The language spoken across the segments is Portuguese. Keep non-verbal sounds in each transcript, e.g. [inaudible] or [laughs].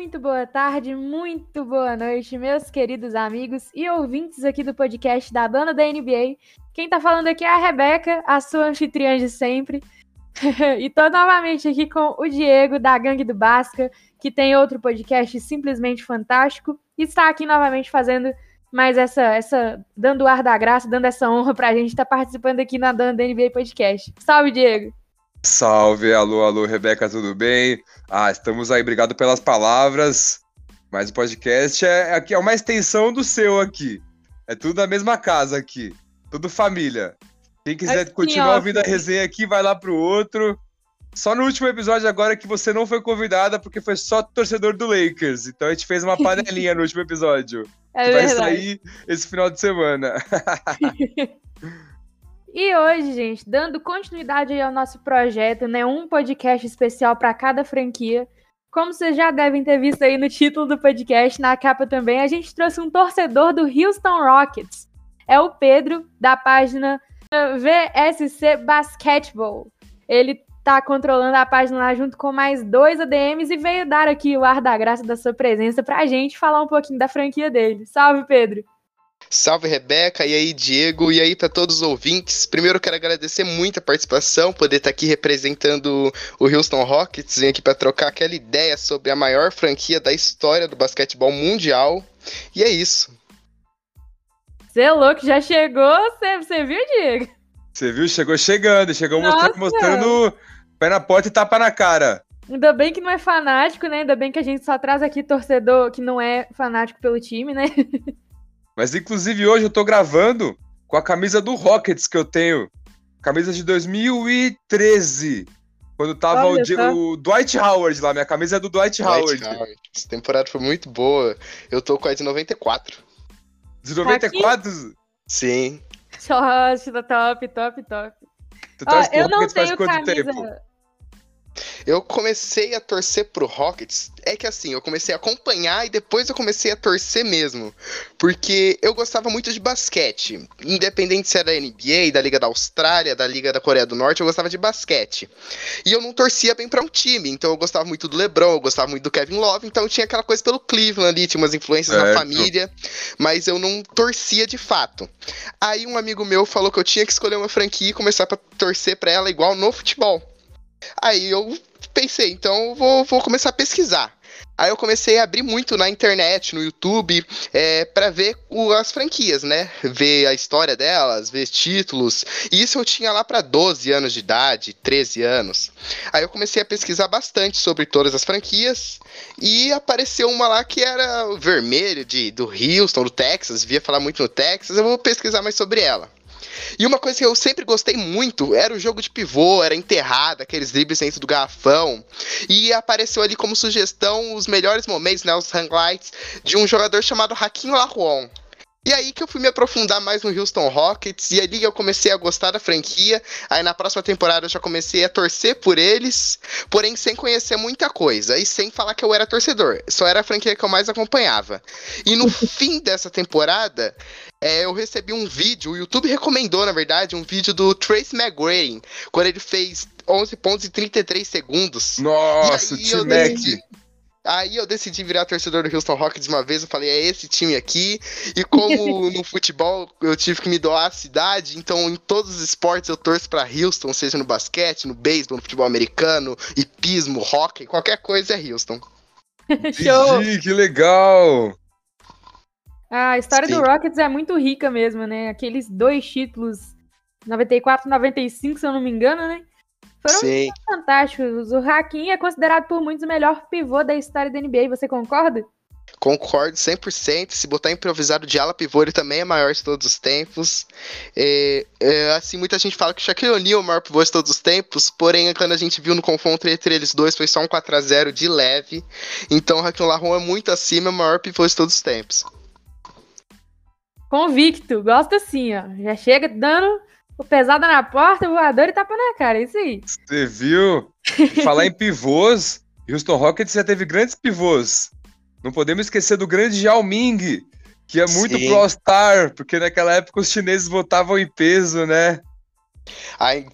muito boa tarde, muito boa noite, meus queridos amigos e ouvintes aqui do podcast da Dona da NBA. Quem tá falando aqui é a Rebeca, a sua anfitriã de sempre. [laughs] e tô novamente aqui com o Diego, da Gangue do Basca, que tem outro podcast simplesmente fantástico, e está aqui novamente fazendo mais essa, essa dando o ar da graça, dando essa honra pra gente estar tá participando aqui na Dona da NBA Podcast. Salve, Diego! Salve, alô, alô, Rebeca, tudo bem? Ah, estamos aí, obrigado pelas palavras. Mas o podcast é, é, é uma extensão do seu aqui. É tudo da mesma casa aqui. Tudo família. Quem quiser assim, continuar ouvindo a resenha aqui, vai lá pro outro. Só no último episódio agora que você não foi convidada, porque foi só torcedor do Lakers. Então a gente fez uma [laughs] panelinha no último episódio. É que vai sair esse final de semana. [laughs] [laughs] E hoje, gente, dando continuidade ao nosso projeto, né, um podcast especial para cada franquia. Como vocês já devem ter visto aí no título do podcast, na capa também, a gente trouxe um torcedor do Houston Rockets. É o Pedro, da página VSC Basketball. Ele tá controlando a página lá junto com mais dois ADMs e veio dar aqui o ar da graça da sua presença pra gente falar um pouquinho da franquia dele. Salve, Pedro! Salve Rebeca, e aí Diego, e aí para todos os ouvintes. Primeiro eu quero agradecer muito a participação, poder estar aqui representando o Houston Rockets, vim aqui para trocar aquela ideia sobre a maior franquia da história do basquetebol mundial. E é isso. Você é louco, já chegou, você viu, Diego? Você viu? Chegou chegando, chegou mostrando, mostrando pé na porta e tapa na cara. Ainda bem que não é fanático, né? Ainda bem que a gente só traz aqui torcedor que não é fanático pelo time, né? [laughs] Mas inclusive hoje eu tô gravando com a camisa do Rockets que eu tenho. Camisa de 2013. Quando tava o, o, Dwight Howard lá. Minha camisa é do Dwight, Dwight Howard. Howard. Essa temporada foi muito boa. Eu tô com a de 94. De 94? Tá Sim. Nossa, top, top, top. Tu Ó, eu não tenho camisa. Tempo? Eu comecei a torcer pro Rockets. É que assim, eu comecei a acompanhar e depois eu comecei a torcer mesmo. Porque eu gostava muito de basquete. Independente se era da NBA, da Liga da Austrália, da Liga da Coreia do Norte, eu gostava de basquete. E eu não torcia bem para um time. Então eu gostava muito do LeBron, eu gostava muito do Kevin Love. Então tinha aquela coisa pelo Cleveland ali, tinha umas influências certo. na família. Mas eu não torcia de fato. Aí um amigo meu falou que eu tinha que escolher uma franquia e começar a torcer para ela igual no futebol. Aí eu pensei, então vou, vou começar a pesquisar. Aí eu comecei a abrir muito na internet, no YouTube, é, para ver o, as franquias, né? Ver a história delas, ver títulos. E isso eu tinha lá para 12 anos de idade, 13 anos. Aí eu comecei a pesquisar bastante sobre todas as franquias e apareceu uma lá que era vermelho de, do Houston, do Texas. Via falar muito no Texas. Eu vou pesquisar mais sobre ela. E uma coisa que eu sempre gostei muito era o jogo de pivô, era enterrada, aqueles dribles dentro do garrafão. E apareceu ali como sugestão os melhores momentos, né, os highlights de um jogador chamado Hakim Laruon. E aí que eu fui me aprofundar mais no Houston Rockets, e ali eu comecei a gostar da franquia. Aí na próxima temporada eu já comecei a torcer por eles, porém sem conhecer muita coisa e sem falar que eu era torcedor. Só era a franquia que eu mais acompanhava. E no [laughs] fim dessa temporada, é, eu recebi um vídeo, o YouTube recomendou, na verdade, um vídeo do Trace McGrady, quando ele fez 11 pontos em 33 segundos. Nossa, T-Mac! Aí eu decidi virar torcedor do Houston Rockets uma vez, eu falei, é esse time aqui. E como [laughs] no futebol eu tive que me doar a cidade, então em todos os esportes eu torço para Houston, seja no basquete, no beisebol, no futebol americano, hipismo, hockey, qualquer coisa é Houston. [laughs] Show! que legal! A história Sim. do Rockets é muito rica mesmo, né? Aqueles dois títulos, 94 95, se eu não me engano, né? Foram Sim. fantásticos. O Hakim é considerado por muitos o melhor pivô da história da NBA, você concorda? Concordo 100%. Se botar improvisado de ala pivô, ele também é maior de todos os tempos. É, é, assim, muita gente fala que o Shaquille O'Neal é o maior pivô de todos os tempos, porém, quando a gente viu no confronto entre eles dois, foi só um 4x0 de leve. Então, o Hakim Larron é muito acima, é o maior pivô de todos os tempos. Convicto, gosta assim, ó. Já chega dando o pesada na porta, o voador e tapa na cara, é isso aí. Você viu? Falar em pivôs, Houston Rockets já teve grandes pivôs. Não podemos esquecer do grande Yao Ming, que é muito Sim. pro All-Star, porque naquela época os chineses votavam em peso, né? Aí,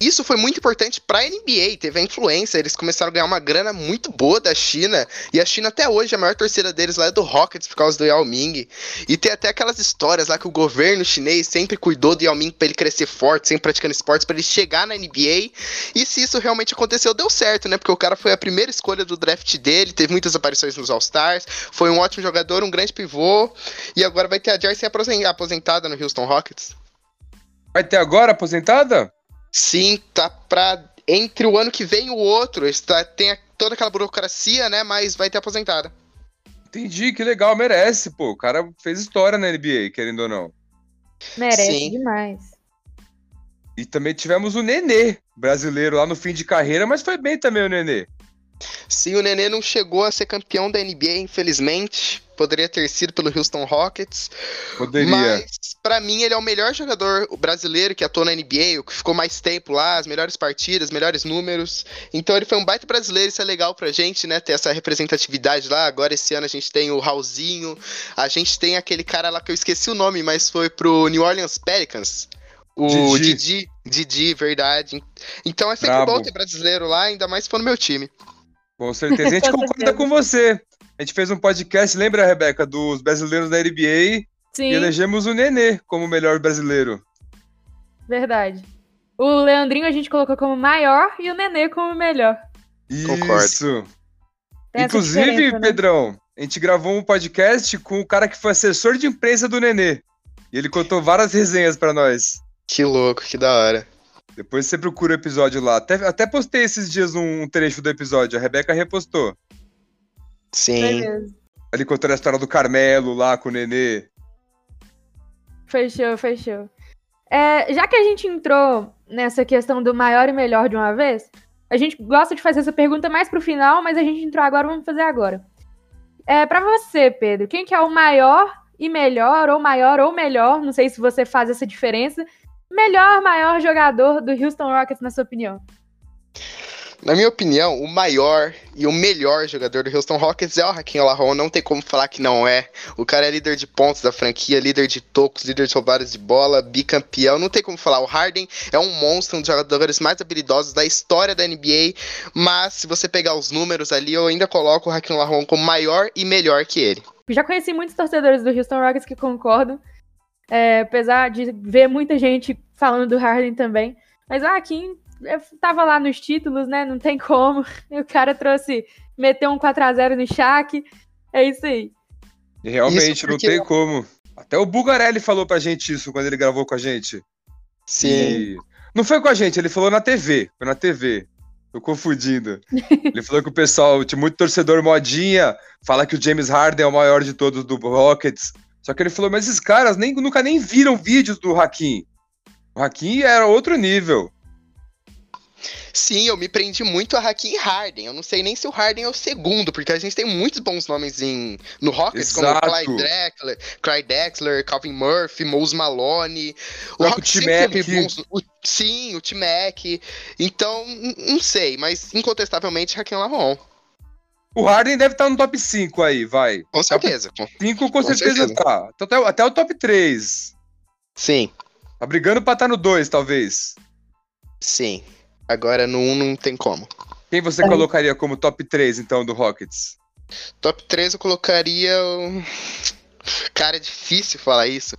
isso foi muito importante para a NBA, teve a influência, eles começaram a ganhar uma grana muito boa da China, e a China até hoje, a maior torcida deles lá é do Rockets por causa do Yao Ming. E tem até aquelas histórias lá que o governo chinês sempre cuidou do Yao Ming para ele crescer forte, sempre praticando esportes, para ele chegar na NBA. E se isso realmente aconteceu, deu certo, né? Porque o cara foi a primeira escolha do draft dele, teve muitas aparições nos All-Stars, foi um ótimo jogador, um grande pivô, e agora vai ter a Jersey aposentada no Houston Rockets. Vai ter agora aposentada? Sim, tá pra. Entre o ano que vem e o outro. Está, tem toda aquela burocracia, né? Mas vai ter aposentada. Entendi, que legal, merece, pô. O cara fez história na NBA, querendo ou não. Merece Sim. demais. E também tivemos o Nenê, brasileiro, lá no fim de carreira, mas foi bem também o Nenê. Sim, o Nenê não chegou a ser campeão da NBA, infelizmente. Poderia ter sido pelo Houston Rockets. Poderia. Mas, para mim, ele é o melhor jogador brasileiro que atuou na NBA, o que ficou mais tempo lá, as melhores partidas, melhores números. Então, ele foi um baita brasileiro, isso é legal pra gente, né? Ter essa representatividade lá. Agora, esse ano, a gente tem o Raulzinho, a gente tem aquele cara lá que eu esqueci o nome, mas foi pro New Orleans Pelicans. O Didi. Didi, Didi verdade. Então é sempre Bravo. bom ter brasileiro lá, ainda mais se for no meu time. Com certeza. A gente [laughs] concorda com você. A gente fez um podcast, lembra, Rebeca, dos brasileiros da NBA? Sim. E elegemos o Nenê como melhor brasileiro. Verdade. O Leandrinho a gente colocou como maior e o Nenê como melhor. Isso. Concordo. Inclusive, né? Pedrão, a gente gravou um podcast com o cara que foi assessor de imprensa do Nenê. E ele contou várias resenhas para nós. Que louco, que da hora. Depois você procura o episódio lá. Até, até postei esses dias um trecho do episódio. A Rebeca repostou. Sim. Ali contando a história do Carmelo lá com o Nenê. Fechou, fechou. É, já que a gente entrou nessa questão do maior e melhor de uma vez, a gente gosta de fazer essa pergunta mais pro final, mas a gente entrou agora, vamos fazer agora. É, para você, Pedro, quem que é o maior e melhor, ou maior ou melhor, não sei se você faz essa diferença, melhor, maior jogador do Houston Rockets, na sua opinião? Na minha opinião, o maior e o melhor jogador do Houston Rockets é o Hakim Olajuwon, não tem como falar que não é. O cara é líder de pontos da franquia, líder de tocos, líder de roubadas de bola, bicampeão, não tem como falar. O Harden é um monstro, um dos jogadores mais habilidosos da história da NBA, mas se você pegar os números ali, eu ainda coloco o Hakim Olajuwon como maior e melhor que ele. Já conheci muitos torcedores do Houston Rockets que concordam, é, apesar de ver muita gente falando do Harden também. Mas o Hakim tava lá nos títulos, né? Não tem como. E [laughs] o cara trouxe, meteu um 4x0 no Shaq. É isso aí. E realmente, porque... não tem como. Até o Bugarelli falou pra gente isso quando ele gravou com a gente. Sim. E... Não foi com a gente, ele falou na TV. Foi na TV. Tô confundindo. [laughs] ele falou que o pessoal, tinha muito torcedor modinha, fala que o James Harden é o maior de todos do Rockets. Só que ele falou, mas esses caras nem, nunca nem viram vídeos do Hakim. O Hakim era outro nível. Sim, eu me prendi muito a Hakim Harden. Eu não sei nem se o Harden é o segundo, porque a gente tem muitos bons nomes em, no Rockets, Exato. como Clyde Drexler, Clyde Drexler, Calvin Murphy, Mose Malone. O, o Rockets sempre bons. O, sim, o T-Mac. Então, não sei, mas incontestavelmente Hakim Lavon. O Harden deve estar no top 5 aí, vai. Com certeza. 5 com, com, certeza, certeza tá. Até, até o top 3. Sim. Tá brigando pra estar no 2, talvez. Sim. Agora no 1 não tem como. Quem você é. colocaria como top 3, então, do Rockets? Top 3 eu colocaria. [laughs] Cara, é difícil falar isso.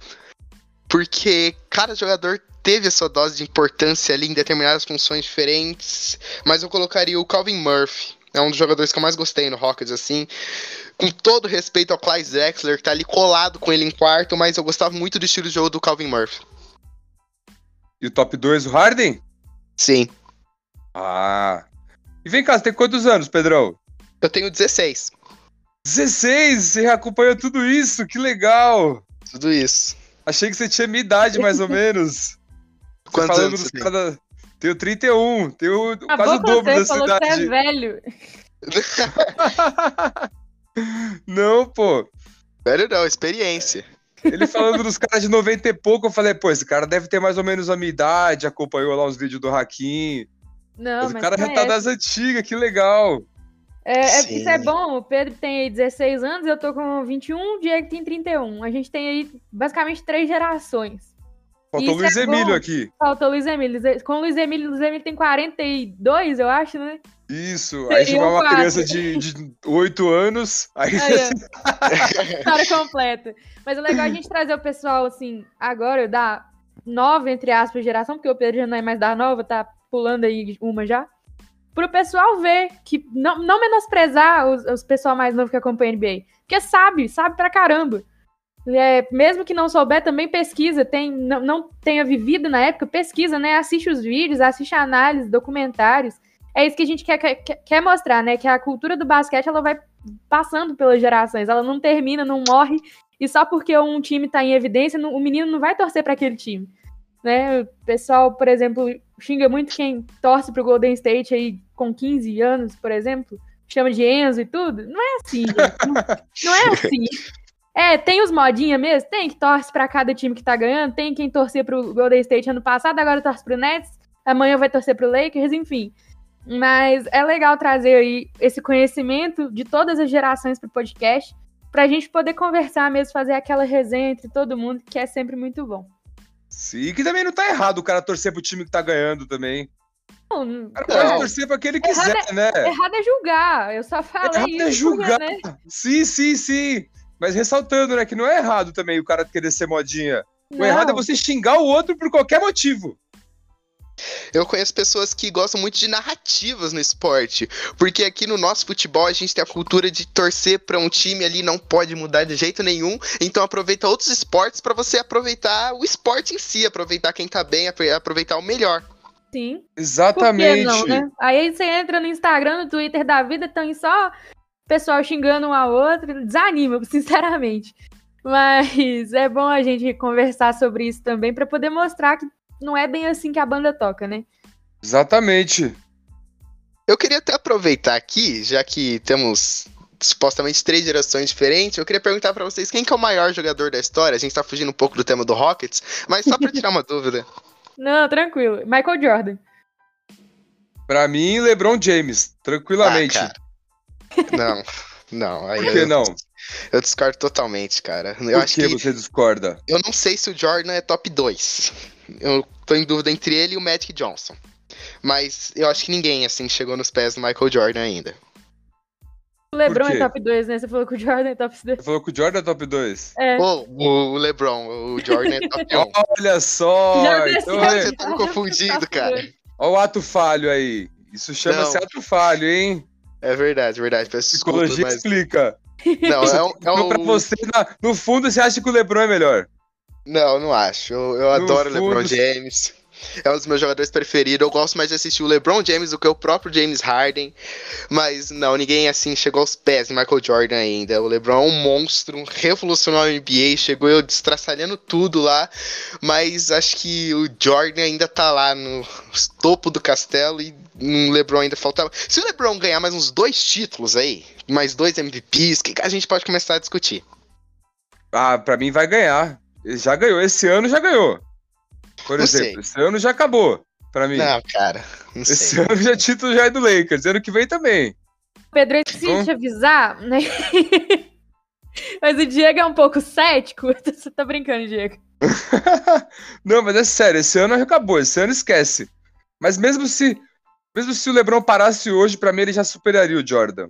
Porque cada jogador teve a sua dose de importância ali em determinadas funções diferentes. Mas eu colocaria o Calvin Murphy. É um dos jogadores que eu mais gostei no Rockets, assim. Com todo respeito ao Clyde Drexler, que tá ali colado com ele em quarto, mas eu gostava muito do estilo de jogo do Calvin Murphy. E o top 2, o Harden? Sim. Ah. E vem cá, você tem quantos anos, Pedrão? Eu tenho 16. 16? Você acompanhou tudo isso? Que legal! Tudo isso. Achei que você tinha minha idade, mais ou [laughs] menos. Quantos anos você cada... Tenho 31, tenho A quase o dobro da cidade. Você é velho. [laughs] não, pô. Velho não, experiência. Ele falando dos caras de 90 e pouco, eu falei, pô, esse cara deve ter mais ou menos a minha idade, acompanhou lá os vídeos do Hakim. Não, mas, mas o cara já tá das antigas, que legal. É, é, isso é bom, o Pedro tem aí 16 anos, eu tô com 21, o Diego tem 31. A gente tem aí basicamente três gerações. Faltou o Luiz é Emílio bom. aqui. Faltou o Luiz Emílio. Com o Luiz Emílio, o Luiz Emílio tem 42, eu acho, né? Isso. Aí chamar uma criança de, de 8 anos. Aí, Aí. [laughs] [laughs] História completa. Mas é legal a gente trazer o pessoal, assim, agora, da nova, entre aspas, geração, porque o Pedro já não é mais da nova, tá pulando aí uma já. Pro pessoal ver que não, não menosprezar os, os pessoal mais novo que acompanha a NBA. Porque sabe, sabe pra caramba. É, mesmo que não souber, também pesquisa, tem, não, não tenha vivido na época, pesquisa, né? Assiste os vídeos, assiste a análise, documentários. É isso que a gente quer, quer, quer mostrar, né? Que a cultura do basquete ela vai passando pelas gerações, ela não termina, não morre, e só porque um time tá em evidência, não- o menino não vai torcer para aquele time. Né? O pessoal, por exemplo, xinga muito quem torce pro Golden State aí com 15 anos, por exemplo, chama de Enzo e tudo. Não é assim, gente. Não, não é assim. É, tem os modinha mesmo, tem que torce pra cada time que tá ganhando, tem quem torcer pro Golden State ano passado, agora torce pro Nets, amanhã vai torcer pro Lakers, enfim. Mas é legal trazer aí esse conhecimento de todas as gerações pro podcast, pra gente poder conversar mesmo, fazer aquela resenha entre todo mundo, que é sempre muito bom. Sim, que também não tá errado o cara torcer pro time que tá ganhando também. Não, O cara Não. pode torcer pra quem ele quiser, né? errado é julgar, eu só falei Errado isso. é porque, julgar. né? Sim, sim, sim. Mas ressaltando, né, que não é errado também o cara querer ser modinha. O Não. errado é você xingar o outro por qualquer motivo. Eu conheço pessoas que gostam muito de narrativas no esporte, porque aqui no nosso futebol a gente tem a cultura de torcer pra um time ali não pode mudar de jeito nenhum, então aproveita outros esportes pra você aproveitar o esporte em si, aproveitar quem tá bem, apro- aproveitar o melhor. Sim. Por que Exatamente. não, né? Aí você entra no Instagram, no Twitter da vida, tem só pessoal xingando um ao outro, desanima, [laughs] sinceramente. Mas é bom a gente conversar sobre isso também pra poder mostrar que não é bem assim que a banda toca, né? Exatamente. Eu queria até aproveitar aqui, já que temos supostamente três gerações diferentes, eu queria perguntar pra vocês quem que é o maior jogador da história. A gente tá fugindo um pouco do tema do Rockets, mas só pra tirar uma [laughs] dúvida. Não, tranquilo. Michael Jordan. Pra mim, LeBron James, tranquilamente. Ah, cara. Não, não. Aí Por que eu, não? Eu discordo totalmente, cara. Eu Por acho que que você discorda? eu não sei se o Jordan é top 2. Eu tô em dúvida entre ele e o Magic Johnson. Mas eu acho que ninguém assim chegou nos pés do Michael Jordan ainda. O LeBron é top 2, né? Você falou que o Jordan é top 2. Você falou que o Jordan é top 2. É. O LeBron, o Jordan é top 1. [laughs] Olha só! Já Então, é- Você tá me confundindo, cara. Olha o ato falho aí. Isso chama-se ato falho, hein? É verdade, verdade. Peço Psicologia mas. explica. Não, é um. é [laughs] Então, pra um- você, no fundo, você acha que o LeBron é melhor. Não, não acho. Eu, eu adoro o LeBron James. É um dos meus jogadores preferidos. Eu gosto mais de assistir o LeBron James do que o próprio James Harden. Mas não, ninguém assim chegou aos pés de Michael Jordan ainda. O LeBron é um monstro, revolucionou a NBA, chegou eu destraçalhando tudo lá. Mas acho que o Jordan ainda tá lá no topo do castelo e o LeBron ainda faltava. Se o LeBron ganhar mais uns dois títulos aí, mais dois MVPs, que a gente pode começar a discutir. Ah, pra mim vai ganhar. Já ganhou. Esse ano já ganhou. Por Não exemplo, esse ano já acabou. Pra mim. Não, cara, não esse sei. ano já título já é do Lakers. Ano que vem também. Pedro, eu esqueci de te avisar, né? [laughs] Mas o Diego é um pouco cético. [laughs] Você tá brincando, Diego. [laughs] Não, mas é sério, esse ano acabou, esse ano esquece. Mas mesmo se mesmo se o LeBron parasse hoje, pra mim ele já superaria o Jordan.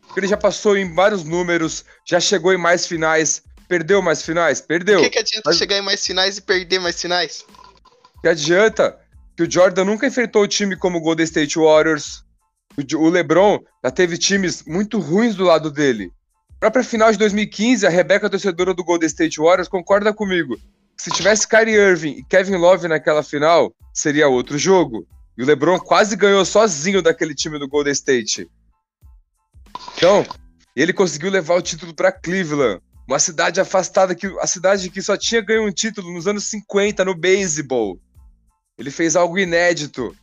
Porque ele já passou em vários números, já chegou em mais finais, perdeu mais finais, perdeu. O que, que adianta Mas- chegar em mais finais e perder mais finais? Que adianta que o Jordan nunca enfrentou o time como o Golden State Warriors. O LeBron já teve times muito ruins do lado dele. Própria final de 2015, a Rebeca, torcedora do Golden State Warriors, concorda comigo. Se tivesse Kyrie Irving e Kevin Love naquela final, seria outro jogo. E o LeBron quase ganhou sozinho daquele time do Golden State. Então, ele conseguiu levar o título para Cleveland, uma cidade afastada que a cidade que só tinha ganho um título nos anos 50 no beisebol. Ele fez algo inédito.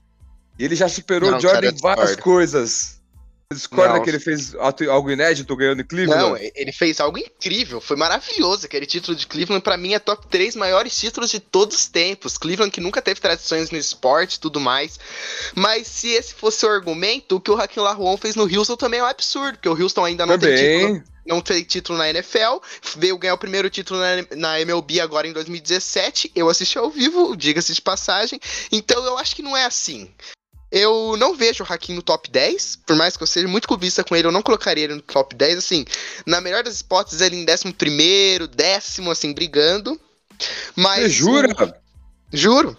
E ele já superou Não, o Jordan cara, em várias discordo. coisas. Discorda Não. que ele fez algo inédito ganhando em Cleveland? Não, ele fez algo incrível, foi maravilhoso. Aquele título de Cleveland, pra mim, é top 3 maiores títulos de todos os tempos. Cleveland que nunca teve tradições no esporte e tudo mais. Mas se esse fosse o argumento, o que o Hakim Laruon fez no Houston também é um absurdo, porque o Houston ainda não tem título Também. não tem título na NFL, veio ganhar o primeiro título na, na MLB agora em 2017. Eu assisti ao vivo, diga-se de passagem. Então eu acho que não é assim. Eu não vejo o Hakim no top 10, por mais que eu seja muito clubista com ele, eu não colocaria ele no top 10, assim, na melhor das hipóteses, ele em 11º, décimo, assim, brigando, mas... Você jura? o- Juro,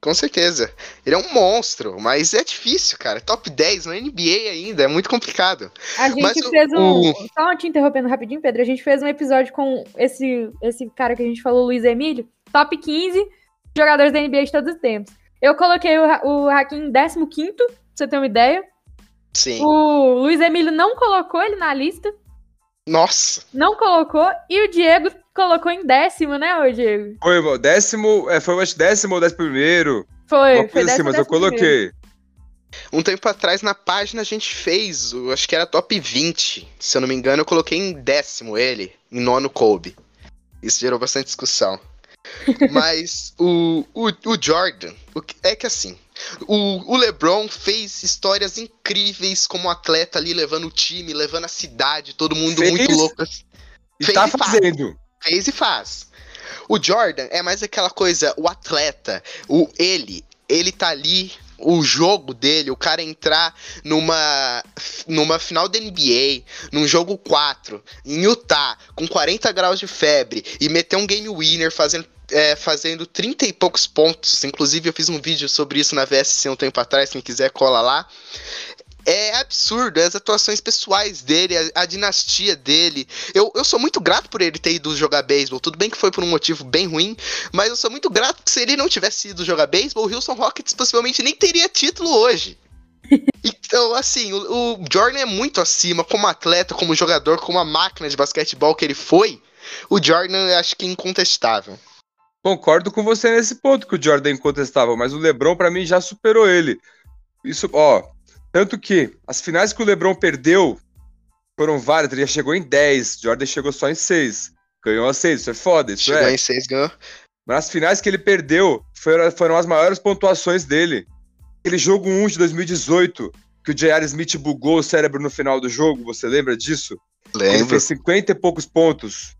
com certeza. Ele é um monstro, mas é difícil, cara, top 10 na NBA ainda, é muito complicado. A gente Mas o- fez um. o- Só te interrompendo rapidinho, Pedro. A gente fez um episódio com esse, esse cara que a gente falou, Luiz Emílio. Top 15 jogadores da NBA de todos os tempos. Eu coloquei o, o Hakim em 15, pra você ter uma ideia. Sim. O Luiz Emílio não colocou ele na lista. Nossa, Não colocou. E o Diego colocou em décimo, né, ô Diego? Foi o décimo, é, foi eu acho décimo ou décimo primeiro. Foi, Uma foi assim, décimo, mas eu décimo primeiro. coloquei. Um tempo atrás na página a gente fez, o- acho que era top 20. Se eu não me engano, eu coloquei em décimo ele, em nono Kobe. Isso gerou bastante discussão. [laughs] Mas o, o, o Jordan, é que assim, o, o LeBron fez histórias incríveis como atleta ali, levando o time, levando a cidade, todo mundo Fez muito louco. E Fez tá e faz. fazendo. Fez e faz. O Jordan é mais aquela coisa, o atleta, o ele, ele tá ali, o jogo dele, o cara entrar numa numa final da NBA, num jogo 4, em Utah, com 40 graus de febre e meter um game winner fazendo é, fazendo 30 e poucos pontos. Inclusive, eu fiz um vídeo sobre isso na VSC um tempo atrás, quem quiser cola lá. É absurdo, as atuações pessoais dele, a, a dinastia dele. Eu, eu sou muito grato por ele ter ido jogar beisebol. Tudo bem que foi por um motivo bem ruim, mas eu sou muito grato porque se ele não tivesse ido jogar beisebol, o Houston Rockets possivelmente nem teria título hoje. [laughs] Então, assim, o, o Jordan é muito acima como atleta, como jogador, como a máquina de basquetebol que ele foi. O Jordan, eu acho que é incontestável. Concordo com você nesse ponto que o Jordan é incontestável, mas o LeBron pra mim já superou ele. Isso, ó, tanto que as finais que o LeBron perdeu foram várias, ele já chegou em 10, Jordan chegou só em 6. Ganhou a 6, isso é foda, isso Chegou é. em seis, ganhou. Mas as finais que ele perdeu foram, foram as maiores pontuações dele. Aquele jogo 1 de 2018, que o J.R. Smith bugou o cérebro no final do jogo, você lembra disso? Ele Lembro. fez 50 e poucos pontos.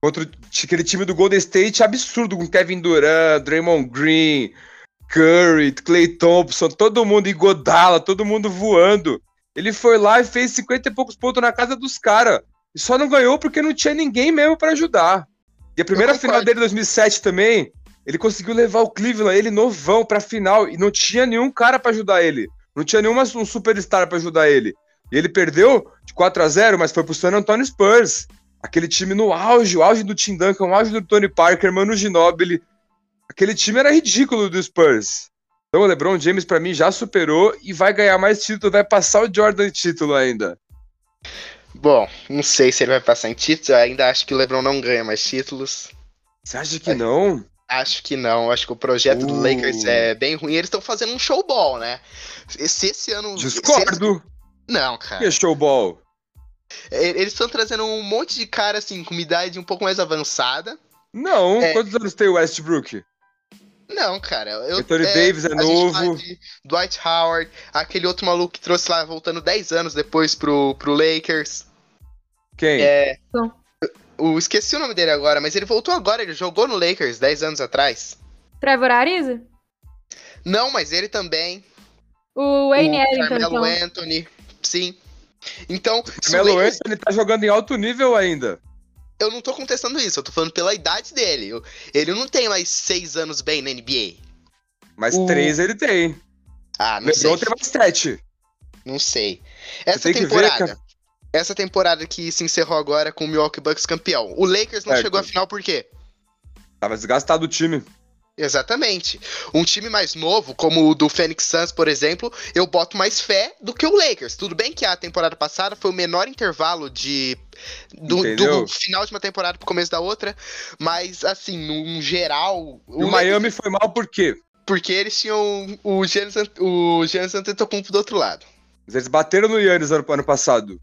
Contra aquele time do Golden State absurdo, com Kevin Durant, Draymond Green, Curry, Clay Thompson, todo mundo Iguodala, todo mundo voando. Ele foi lá e fez 50 e poucos pontos na casa dos caras. E só não ganhou porque não tinha ninguém mesmo pra ajudar. E a primeira final dele em 2007 também, ele conseguiu levar o Cleveland, ele novão, pra final. E não tinha nenhum cara pra ajudar ele. Não tinha nenhuma um superstar pra ajudar ele. E ele perdeu de 4 a 0 mas foi pro San Antonio Spurs. Aquele time no auge, o auge do Tim Duncan, o auge do Tony Parker, Manu Ginobili. Aquele time era ridículo do Spurs. Então o LeBron James pra mim já superou e vai ganhar mais título, vai passar o Jordan em título ainda. Bom, não sei se ele vai passar em títulos. Eu ainda acho que o LeBron não ganha mais títulos. Você acha que É. não? Acho que não. Acho que o projeto do Uh. Lakers é bem ruim. Eles estão fazendo um showball, né? Se esse ano. eles- Discordo. Não, Que cara. é showball. Eles estão trazendo um monte de cara, assim, com uma idade um pouco mais avançada. Não, É. quantos anos tem o Westbrook? Não, cara. Eu, Anthony Davis é a gente fala novo. Dwight Howard, aquele outro maluco que trouxe lá, voltando 10 anos depois pro, pro Lakers. Quem? É. O, esqueci o nome dele agora, mas ele voltou agora, ele jogou no Lakers 10 anos atrás. Trevor Ariza? Não, mas ele também. O Wayne o Ellington, Carmelo então. Anthony. Sim. Então, Carmelo Lakers- Anthony tá jogando em alto nível ainda. Eu não tô contestando isso, eu tô falando pela idade dele. Eu- Ele não tem mais 6 anos bem na NBA. Mas O- três ele tem. Ah, não sei. LeBron tem mais sete. Não sei. Essa tem que ver, temporada. cara. essa temporada que se encerrou agora com o Milwaukee Bucks campeão. O Lakers não Certo. chegou à final por quê? Tava desgastado o time. Exatamente. Um time mais novo, como o do Phoenix Suns, por exemplo, eu boto mais fé do que o Lakers. Tudo bem que a temporada passada foi o menor intervalo de do, do final de uma temporada pro começo da outra, mas assim, num geral, E o Miami foi mal por quê? porque eles tinham o Giannis o Giannis Antetokounmpo do outro lado. Mas eles bateram no Yannis ano, ano passado.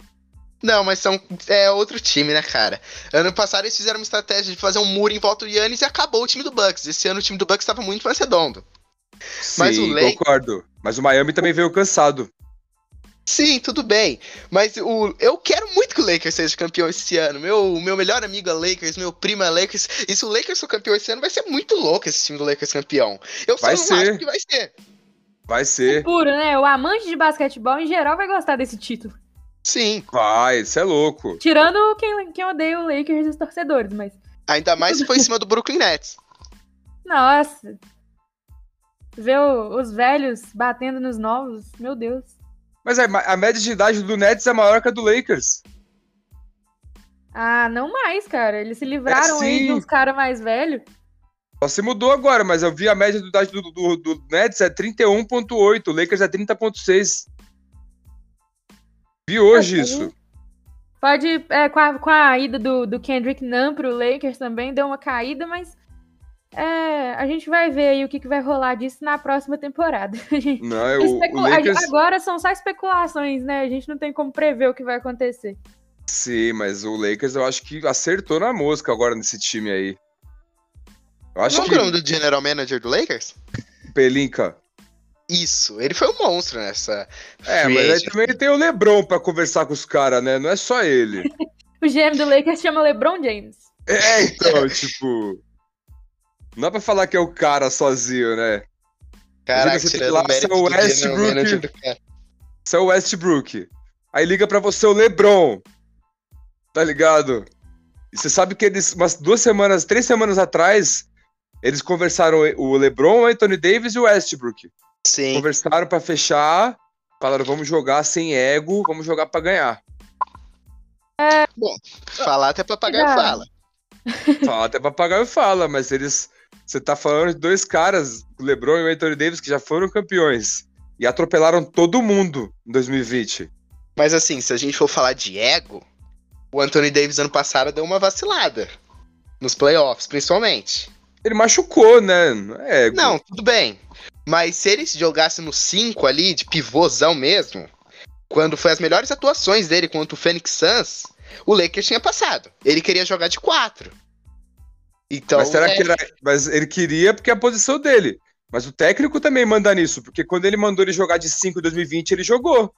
Não, mas são é outro time, né, cara? Ano passado eles fizeram uma estratégia de fazer um muro em volta do Yannis e acabou o time do Bucks. Esse ano o time do Bucks estava muito mais redondo. Sim, mas o Lakers... concordo. Mas o Miami também veio cansado. Sim, tudo bem. Mas o, eu quero muito que o Lakers seja campeão esse ano. Meu, meu melhor amigo é Lakers, meu primo é Lakers. E se o Lakers for campeão esse ano, vai ser muito louco esse time do Lakers campeão. Eu só vai não ser. acho que vai ser. Vai ser. É puro, né? O amante de basquetebol em geral vai gostar desse título. Sim. Vai, isso é louco. Tirando quem, quem odeia o Lakers e os torcedores, mas. Ainda mais se for em cima do Brooklyn Nets. Nossa. Ver o- os velhos batendo nos novos, meu Deus. Mas a, a média de idade do Nets é maior que a do Lakers. Ah, não mais, cara. Eles se livraram É, aí uns caras mais velhos. Só se mudou agora, mas eu vi a média de idade do, do, do Nets é 31.8, o Lakers é 30.6. Vi hoje isso. Pode, é, com, a, com a ida do, do Kendrick Nunn pro Lakers também, deu uma caída, mas é, a gente vai ver aí o que, que vai rolar disso na próxima temporada. [laughs] Não, é especula- Lakers... Agora são só especulações, né? A gente não tem como prever o que vai acontecer. Sim, mas o Lakers eu acho que acertou na mosca agora nesse time aí. Eu acho Qual que que é o nome do general manager do Lakers? Pelinka. Isso, ele foi um monstro nessa. É, mas aí também tem o LeBron pra conversar com os caras, né? Não é só ele. [laughs] O GM do Lakers chama LeBron James. É, então, [laughs] tipo. Não dá pra falar que é o cara sozinho, né? Caraca, você tem tirando lá o mérito seu Westbrook. Você é o Westbrook. Aí liga pra você o LeBron. Tá ligado? E você sabe que eles, umas duas semanas, três semanas atrás, eles conversaram o LeBron, o Anthony Davis e o Westbrook. Sim. Conversaram pra fechar. Falaram, vamos jogar sem ego, vamos jogar pra ganhar. Falar até papagaio Já. fala. Fala até papagaio fala, mas eles. Você tá falando de dois caras, o LeBron e o Anthony Davis, que já foram campeões. E atropelaram todo mundo em 2020. Mas assim, se a gente for falar de ego, o Anthony Davis ano passado deu uma vacilada. Nos playoffs, principalmente. Ele machucou, né? Não é ego. Não, tudo bem. Mas se ele jogasse no 5 ali, de pivôzão mesmo, quando foi as melhores atuações dele contra o Phoenix Suns, o Lakers tinha passado. Ele queria jogar de 4. Então, mas será é, que era. Mas ele queria porque é a posição dele. Mas o técnico também manda nisso, porque quando ele mandou ele jogar de 5 em 2020, ele jogou.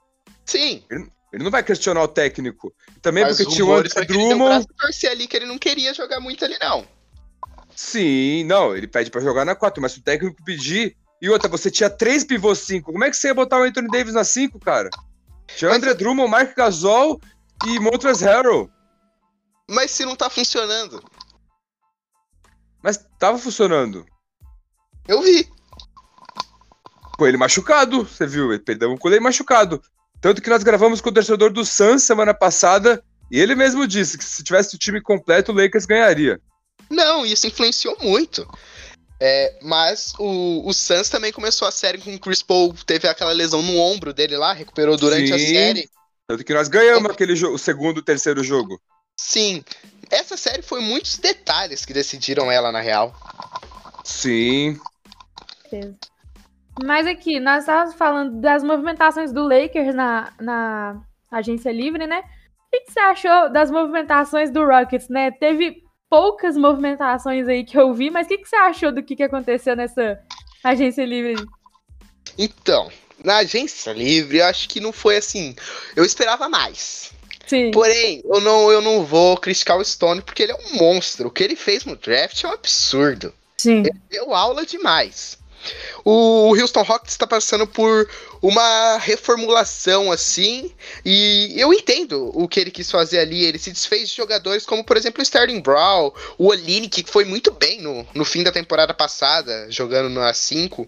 Sim. Ele não vai questionar o técnico. Também mas porque tinha o ele o Drummond. a torcer ali que ele não queria jogar muito ali, não. Sim, não, ele pede pra jogar na 4, mas se o técnico pedir. E outra, você tinha três pivôs 5. Como é que você ia botar o Anthony Davis na 5, cara? Tinha o Mas- André Drummond, Mark Gasol e Montrezl Harrell. Mas se não tá funcionando, Mas tava funcionando. eu vi. Com ele machucado, você viu? Ele perdeu com ele machucado. Tanto que nós gravamos com o torcedor do Suns semana passada e ele mesmo disse que se tivesse o time completo, o Lakers ganharia. Não, isso influenciou muito. É, mas o, o Suns também começou a série com o Chris Paul, teve aquela lesão no ombro dele lá, recuperou durante a Sim. série. Tanto que nós ganhamos aquele jogo, o segundo e terceiro jogo. Sim, essa série foi muitos detalhes que decidiram ela na real. Sim. Mas aqui, nós estávamos falando das movimentações do Lakers na, na agência livre, né? O que você achou das movimentações do Rockets, né? Teve poucas movimentações aí que eu vi, mas o que, que você achou do que, que aconteceu nessa agência livre? Então, na agência livre, eu acho que não foi assim. Eu esperava mais. Sim. Porém, eu não, eu não vou criticar o Stone porque ele é um monstro. O que ele fez no draft é um absurdo. Sim. Deu aula demais. O Houston Rockets está passando por uma reformulação assim, e eu entendo o que ele quis fazer ali. Ele se desfez de jogadores como, por exemplo, o Sterling Brown, o Olini, que foi muito bem no, no fim da temporada passada, jogando na 5.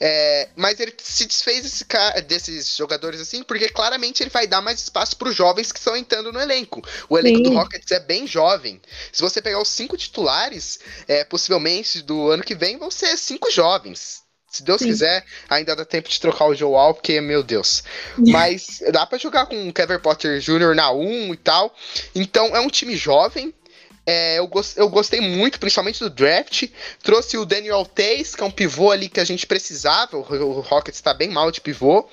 É, mas ele se desfez desse desses jogadores assim, porque claramente ele vai dar mais espaço para os jovens que estão entrando no elenco. O elenco Sim. do Rockets é bem jovem. Se você pegar os cinco titulares, é, possivelmente do ano que vem vão ser cinco jovens. Se Deus Sim. quiser, ainda dá tempo de trocar o Joel, porque, meu Deus. [laughs] Mas dá pra jogar com o Kevin Potter Jr. na 1 e tal. Então é um time jovem. É, eu, gost, eu gostei muito, principalmente do draft. Trouxe o Daniel Tays, que é um pivô ali que a gente precisava. O, o Rockets tá bem mal de pivô.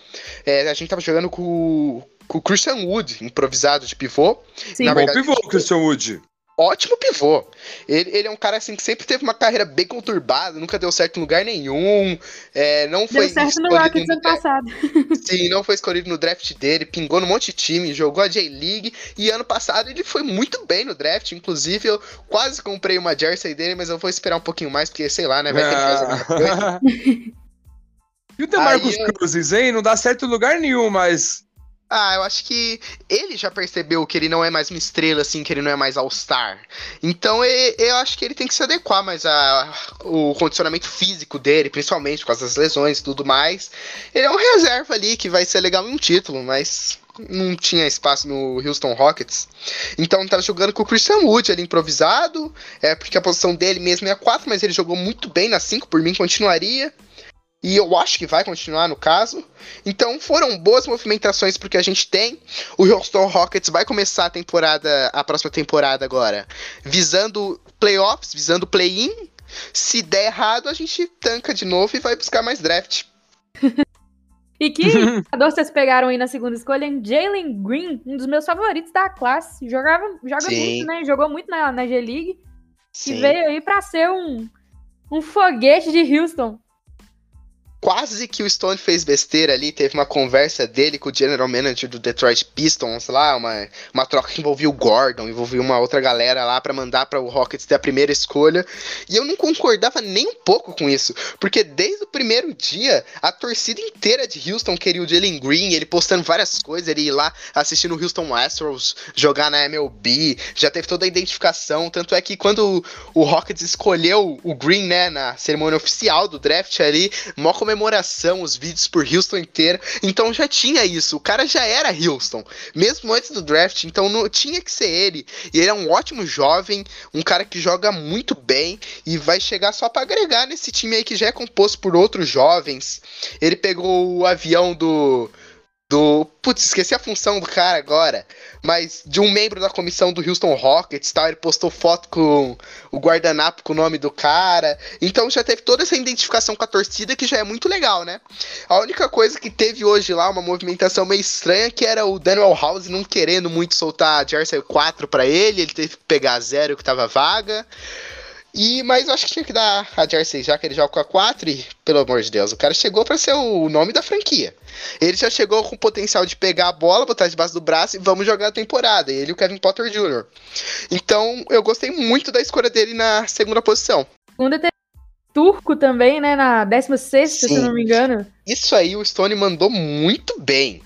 É, a gente tava jogando com, com o Christian Wood, improvisado de pivô. Sim, Na bom verdade, pivô, Christian Wood ótimo pivô. Ele, ele é um cara assim que sempre teve uma carreira bem conturbada, nunca deu certo em lugar nenhum. É, não foi deu certo no Rockets ano passado. [laughs] Sim, não foi escolhido no draft dele, pingou no monte de time, jogou a J-League e ano passado ele foi muito bem no draft. Inclusive, eu quase comprei uma jersey dele, mas eu vou esperar um pouquinho mais, porque sei lá, né? Vai ter que fazer alguma coisa. [laughs] e o Demarcus Aí, Cruzes, hein? Não dá certo em lugar nenhum, mas ah, eu acho que ele já percebeu que ele não é mais uma estrela, assim, que ele não é mais All-Star. Então eu acho que ele tem que se adequar mais ao condicionamento físico dele, principalmente por causa das lesões e tudo mais. Ele é um reserva ali que vai ser legal em um título, mas não tinha espaço no Houston Rockets. Então tá jogando com o Christian Wood ali improvisado, é porque a posição dele mesmo é a 4, mas ele jogou muito bem na 5, por mim continuaria e eu acho que vai continuar no caso. Então foram boas movimentações porque a gente tem. O Houston Rockets vai começar a temporada, a próxima temporada agora, visando playoffs, visando play-in. Se der errado, a gente tanca de novo e vai buscar mais draft. [laughs] e que [laughs] jogador vocês pegaram aí na segunda escolha? Jalen Green, um dos meus favoritos da classe. Jogava, joga Sim. muito, né? Jogou muito na, na G-League. E veio aí para ser um, um foguete de Houston quase que o Stone fez besteira ali, teve uma conversa dele com o general manager do Detroit Pistons lá, uma, uma troca que envolvia o Gordon, envolvia uma outra galera lá para mandar para o Rockets ter a primeira escolha. E eu não concordava nem um pouco com isso, porque desde o primeiro dia a torcida inteira de Houston queria o Jalen Green, ele postando várias coisas, ele ir lá assistindo o Houston Astros jogar na MLB, já teve toda a identificação, tanto é que quando o, o Rockets escolheu o Green, né, na cerimônia oficial do draft ali, mó comemoração, os vídeos por Houston inteira. Então já tinha isso. O cara já era Houston, mesmo antes do draft. Então não tinha que ser ele. E ele é um ótimo jovem, um cara que joga muito bem e vai chegar só para agregar nesse time aí que já é composto por outros jovens. Ele pegou o avião do do. Putz, esqueci a função do cara agora. Mas de um membro da comissão do Houston Rockets tal. Ele postou foto com o guardanapo com o nome do cara. Então já teve toda essa identificação com a torcida que já é muito legal, né? A única coisa que teve hoje lá, uma movimentação meio estranha, que era o Daniel House não querendo muito soltar a Jersey 4 para ele. Ele teve que pegar zero que tava vaga. E, mas eu acho que tinha que dar a Jersey, já que ele joga com a 4 e, pelo amor de Deus, o cara chegou para ser o nome da franquia. Ele já chegou com o potencial de pegar a bola, botar debaixo do braço e vamos jogar a temporada. Ele e o Kevin Potter Jr. Então, eu gostei muito da escolha dele na segunda posição. Segunda turco também, né, na 16 se eu não me engano. Isso aí o Stone mandou muito bem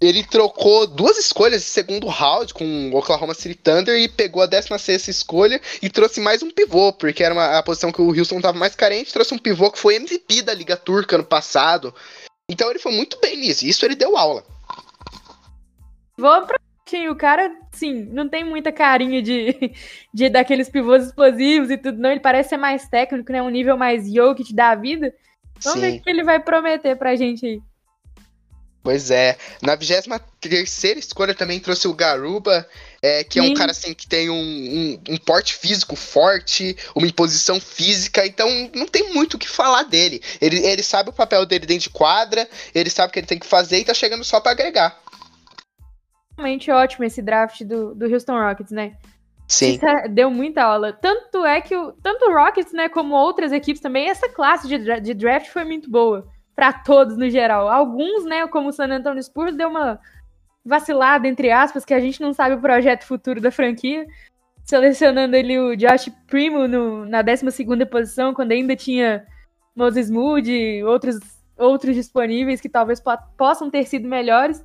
ele trocou duas escolhas de segundo round com o Oklahoma City Thunder e pegou a 16 escolha e trouxe mais um pivô, porque era uma, a posição que o Houston estava mais carente, trouxe um pivô que foi MVP da Liga Turca no passado. Então ele foi muito bem nisso, isso ele deu aula. Vou pra o cara, sim, não tem muita carinha de, [laughs] de daqueles pivôs explosivos e tudo, não. Ele parece ser mais técnico, né? Um nível mais Jokic da vida. Vamos sim. ver o que ele vai prometer pra gente aí. Pois é. Na 23 escolha também trouxe o Garuba, é, que Sim. é um cara assim que tem um, um, um, porte físico forte, uma imposição física, então não tem muito o que falar dele. Ele, ele sabe o papel dele dentro de quadra, ele sabe o que ele tem que fazer e tá chegando só para agregar. Realmente ótimo esse draft do, do Houston Rockets, né? Sim. Isso é, deu muita aula. Tanto é que o, tanto o Rockets, né, como outras equipes também, essa classe de, de draft foi muito boa para todos no geral. Alguns, né, como o San Antonio Spurs, deu uma vacilada, entre aspas, que a gente não sabe o projeto futuro da franquia, selecionando ali o Josh Primo no, na 12 posição, quando ainda tinha Moses Moody outros, outros disponíveis que talvez po possam ter sido melhores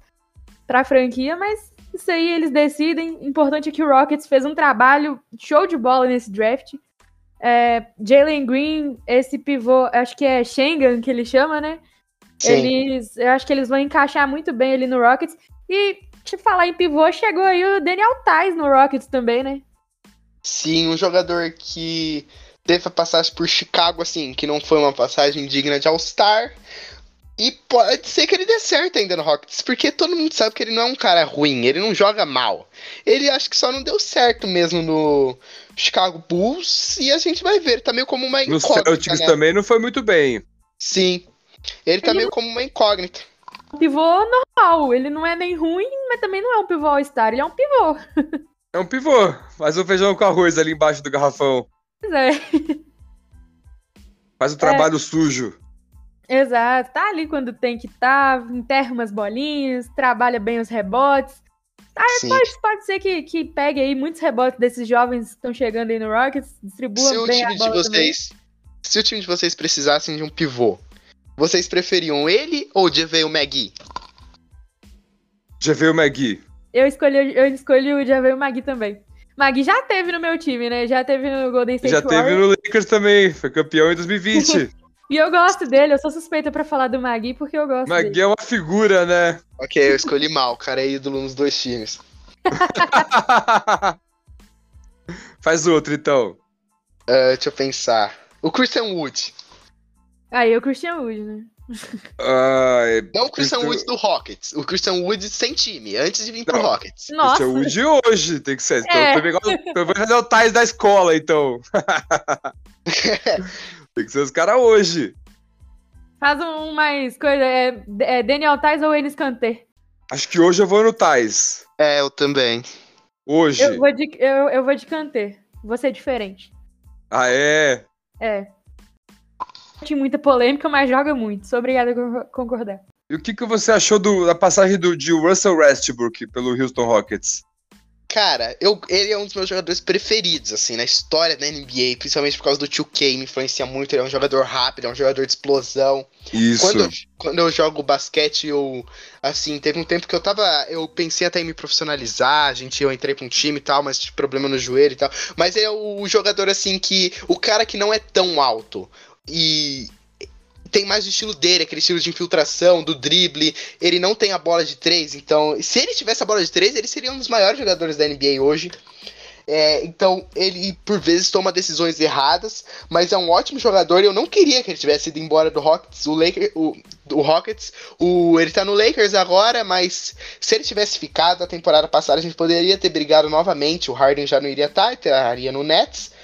para a franquia, mas isso aí eles decidem. Importante é que o Rockets fez um trabalho show de bola nesse draft. É, Jalen Green, esse pivô, acho que é Schengen que ele chama, né? Sim. Eles, eu acho que eles vão encaixar muito bem ali no Rockets. E, te falar em pivô, chegou aí o Daniel Tais no Rockets também, né? Sim, um jogador que teve a passagem por Chicago, assim, que não foi uma passagem digna de All-Star. E pode ser que ele dê certo ainda no Rockets, porque todo mundo sabe que ele não é um cara ruim, ele não joga mal. Ele acho que só não deu certo mesmo no Chicago Bulls e a gente vai ver. Tá meio como uma No incógnita. Celtics né? também não foi muito bem. Sim. Ele tá Ele meio como uma incógnita. Um pivô normal. Ele não é nem ruim, mas também não é um pivô all-star. Ele é um pivô. É um pivô. Faz um feijão com arroz ali embaixo do garrafão. Pois é. Faz o trabalho sujo. Exato. Tá ali quando tem que tá, enterra umas bolinhas, trabalha bem os rebotes. Sim. Pode, pode ser que, que pegue aí muitos rebotes desses jovens que estão chegando aí no Rockets, distribua Se o bem time a de bola também. vocês. Se o time de vocês precisassem de um pivô, vocês preferiam ele ou de o Magui? Já veio o Magui. Eu escolhi, eu escolhi o Javel Magui também. Magui já teve no meu time, né? Já teve no Golden State Já teve Warriors. no Lakers também. Foi campeão em 2020. [laughs] E eu gosto dele, eu sou suspeita pra falar do Magui porque eu gosto Magui dele. é uma figura, né? Ok, eu escolhi mal, o cara é ídolo nos dois times. [laughs] Faz outro, então. Ah, deixa eu pensar. O Christian Wood. Aí, o Christian Wood, né? Ai, Não o Christian Wood do Rockets. O Christian Wood sem time, antes de vir pro Não. Rockets. Nossa, Christian Wood hoje tem que ser. Então, É. eu vou pegar o- eu vou fazer o Tais da escola, então. [laughs] [laughs] tem que ser os caras hoje. faz um mais coisa. É, é Daniel Tais ou Enes Kanter? Acho que hoje eu vou no Tais. É, eu também. Hoje. Eu vou de, eu, eu vou de Kanter. Vou ser diferente. Ah, é? É. Tem muita polêmica, mas joga muito. Sou obrigada a con- concordar. E o que, que você achou do- da passagem do, de Russell Westbrook pelo Houston Rockets? Cara, eu, ele é um dos meus jogadores preferidos, assim, na história da NBA, principalmente por causa do 2K, me influencia muito. Ele é um jogador rápido, é um jogador de explosão. Isso. Quando, eu- quando eu jogo basquete, eu. Assim, teve um tempo que eu tava. Eu pensei até em me profissionalizar, a gente, eu entrei pra um time e tal, mas tive problema no joelho e tal. Mas ele é o jogador, assim, que. O cara que não é tão alto. E. Tem mais o estilo dele, aquele estilo de infiltração, do drible. Ele não tem a bola de três, então. Se ele tivesse a bola de três, ele seria um dos maiores jogadores da NBA hoje. É, então, ele por vezes toma decisões erradas, mas é um ótimo jogador e eu não queria que ele tivesse ido embora do Rockets. O, Laker, o, Rockets, o, ele tá no Lakers agora, mas se ele tivesse ficado a temporada passada, a gente poderia ter brigado novamente. O Harden já não iria estar, estaria no Nets.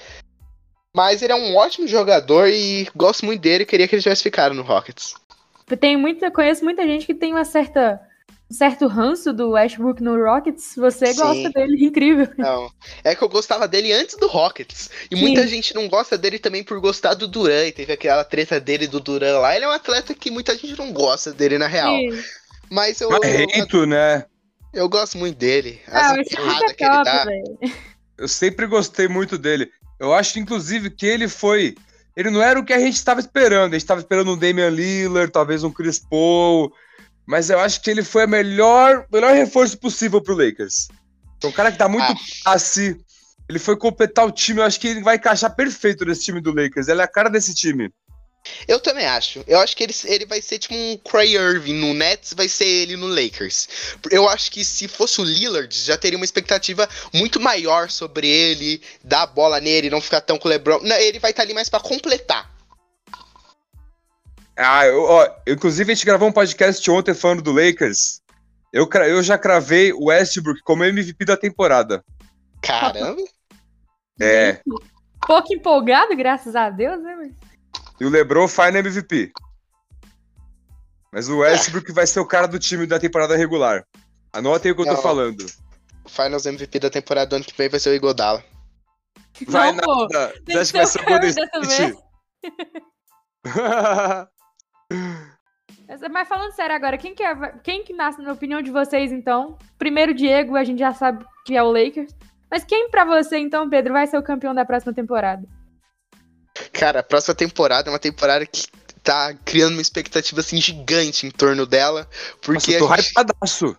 Mas ele é um ótimo jogador e gosto muito dele. Queria que ele tivesse ficado no Rockets. Tem muita, conheço muita gente que tem uma certa, um certo ranço do Westbrook no Rockets. Você Sim. gosta dele, [laughs] incrível. Não. É que eu gostava dele antes do Rockets. E muita Sim. gente não gosta dele também por gostar do Duran. E teve aquela treta dele do Duran lá. Ele é um atleta que muita gente não gosta dele, na real. Sim. Mas eu, Mas eu, reito, né? eu gosto muito dele. Ah, As é que ele top, dá. velho. Eu sempre gostei muito dele. Eu acho, inclusive, que ele foi. Ele não era o que a gente estava esperando. A gente estava esperando um Damian Lillard, talvez um Chris Paul. Mas eu acho que ele foi o melhor, melhor reforço possível pro Lakers. É um cara que dá muito Ah. passe. Ele foi completar o time. Eu acho que ele vai encaixar perfeito nesse time do Lakers. Ele é a cara desse time. Eu também acho. Eu acho que ele, ele vai ser tipo um Cray Irving no Nets, vai ser ele no Lakers. Eu acho que se fosse o Lillard, já teria uma expectativa muito maior sobre ele, dar a bola nele, não ficar tão com o LeBron. Não, ele vai estar ali mais pra completar. Ah, eu, ó, inclusive a gente gravou um podcast ontem falando do Lakers. Eu, eu já cravei o Westbrook como MVP da temporada. Caramba. É. [laughs] Pouco empolgado, graças a Deus, né? mas- E o LeBron faz no MVP. Mas o Westbrook vai ser o cara do time da temporada regular. Anotem o que eu tô Não. falando. O Finals MVP da temporada do ano que vem vai ser o Igodala. Vai Não, pô. nada. Tem Você acha que vai ser o Golden State? [laughs] Mas- falando sério agora, quem que, é, quem que nasce na opinião de vocês, então? Primeiro, Diego, a gente já sabe que é o Lakers. Mas quem pra você, então, Pedro, vai ser o campeão da próxima temporada? Cara, a próxima temporada é uma temporada que tá criando uma expectativa assim gigante em torno dela. Porque Nossa, eu tô gente- hypadaço.